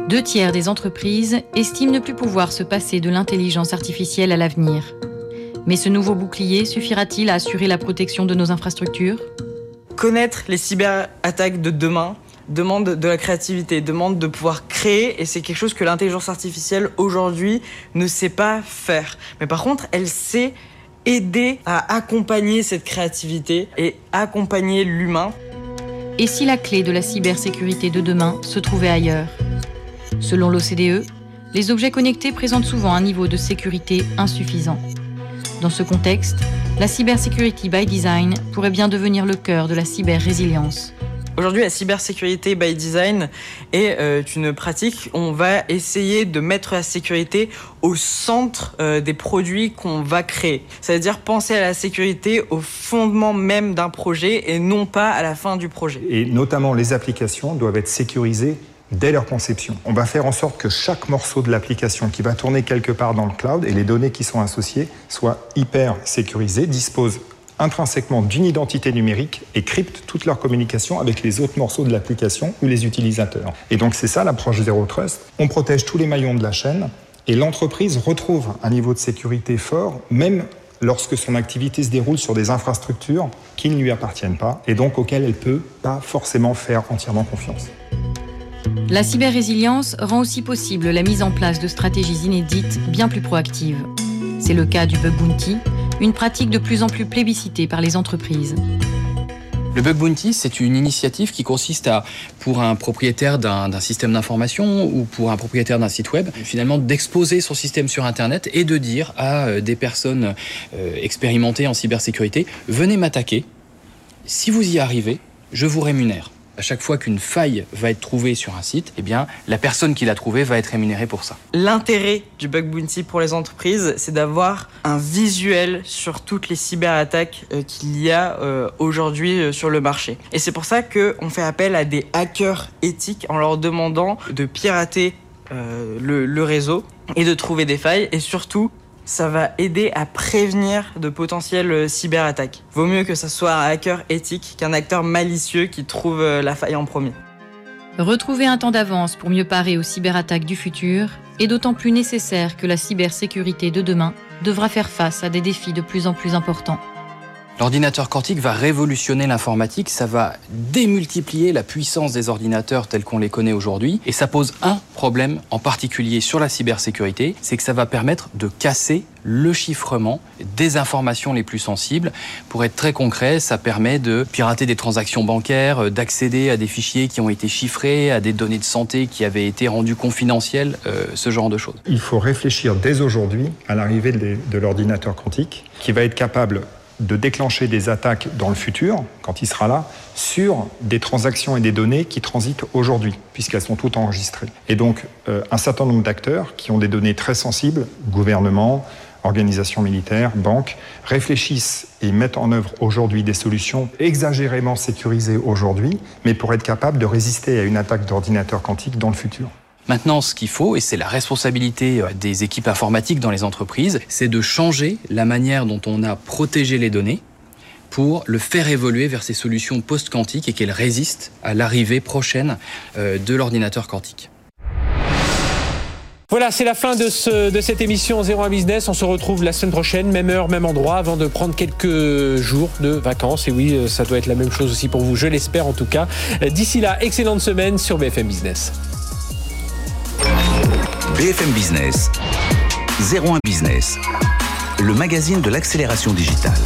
Speaker 10: Deux tiers des entreprises estiment ne plus pouvoir se passer de l'intelligence artificielle à l'avenir. Mais ce nouveau bouclier suffira-t-il à assurer la protection de nos infrastructures?
Speaker 11: Connaître les cyberattaques de demain, demande de la créativité, demande de pouvoir créer, et c'est quelque chose que l'intelligence artificielle aujourd'hui ne sait pas faire. Mais par contre, elle sait aider à accompagner cette créativité et accompagner l'humain.
Speaker 10: Et si la clé de la cybersécurité de demain se trouvait ailleurs? Selon l'OCDE, les objets connectés présentent souvent un niveau de sécurité insuffisant. Dans ce contexte, la cybersécurité by design pourrait bien devenir le cœur de la cyber-résilience.
Speaker 11: Aujourd'hui, la cybersécurité by design est euh, une pratique. On va essayer de mettre la sécurité au centre euh, des produits qu'on va créer. C'est-à-dire penser à la sécurité au fondement même d'un projet et non pas à la fin du projet.
Speaker 12: Et notamment, les applications doivent être sécurisées dès leur conception. On va faire en sorte que chaque morceau de l'application qui va tourner quelque part dans le cloud et les données qui sont associées soient hyper sécurisées, disposent intrinsèquement d'une identité numérique et cryptent toute leur communication avec les autres morceaux de l'application ou les utilisateurs. Et donc c'est ça l'approche Zero Trust. On protège tous les maillons de la chaîne et l'entreprise retrouve un niveau de sécurité fort, même lorsque son activité se déroule sur des infrastructures qui ne lui appartiennent pas et donc auxquelles elle ne peut pas forcément faire entièrement confiance.
Speaker 10: La cyber-résilience rend aussi possible la mise en place de stratégies inédites bien plus proactives. C'est le cas du bug bounty, une pratique de plus en plus plébiscitée par les entreprises.
Speaker 13: Le bug bounty, c'est une initiative qui consiste à, pour un propriétaire d'un système d'information ou pour un propriétaire d'un site web, finalement d'exposer son système sur Internet et de dire à euh, des personnes euh, expérimentées en cybersécurité, venez m'attaquer, si vous y arrivez, je vous rémunère à chaque fois qu'une faille va être trouvée sur un site, eh bien, la personne qui l'a trouvée va être rémunérée pour ça.
Speaker 11: L'intérêt du bug bounty pour les entreprises, c'est d'avoir un visuel sur toutes les cyberattaques euh, qu'il y a euh, aujourd'hui euh, sur le marché. Et c'est pour ça qu'on fait appel à des hackers éthiques en leur demandant de pirater le, le réseau et de trouver des failles et surtout ça va aider à prévenir de potentielles euh, cyberattaques. Vaut mieux que ça soit un hacker éthique qu'un acteur malicieux qui trouve euh, la faille en premier.
Speaker 10: Retrouver un temps d'avance pour mieux parer aux cyberattaques du futur est d'autant plus nécessaire que la cybersécurité de demain devra faire face à des défis de plus en plus importants.
Speaker 13: L'ordinateur quantique va révolutionner l'informatique, ça va démultiplier la puissance des ordinateurs tels qu'on les connaît aujourd'hui, et ça pose un problème en particulier sur la cybersécurité, c'est que ça va permettre de casser le chiffrement des informations les plus sensibles. Pour être très concret, ça permet de pirater des transactions bancaires, d'accéder à des fichiers qui ont été chiffrés, à des données de santé qui avaient été rendues confidentielles, euh, ce genre de choses.
Speaker 12: Il faut réfléchir dès aujourd'hui à l'arrivée de l'ordinateur quantique qui va être capable de déclencher des attaques dans le futur, quand il sera là, sur des transactions et des données qui transitent aujourd'hui, puisqu'elles sont toutes enregistrées. Et donc, euh, un certain nombre d'acteurs qui ont des données très sensibles, gouvernement, organisations militaires, banques, réfléchissent et mettent en œuvre aujourd'hui des solutions exagérément sécurisées aujourd'hui, mais pour être capables de résister à une attaque d'ordinateur quantique dans le futur.
Speaker 13: Maintenant, ce qu'il faut, et c'est la responsabilité euh, des équipes informatiques dans les entreprises, c'est de changer la manière dont on a protégé les données pour le faire évoluer vers ces solutions post-quantiques et qu'elles résistent à l'arrivée prochaine euh, de l'ordinateur quantique.
Speaker 1: Voilà, c'est la fin de, ce, de cette émission 01 Business. On se retrouve la semaine prochaine, même heure, même endroit, avant de prendre quelques jours de vacances. Et oui, euh, ça doit être la même chose aussi pour vous, je l'espère en tout cas. D'ici là, excellente semaine sur BFM Business.
Speaker 2: BFM Business, 01 Business, le magazine de l'accélération digitale.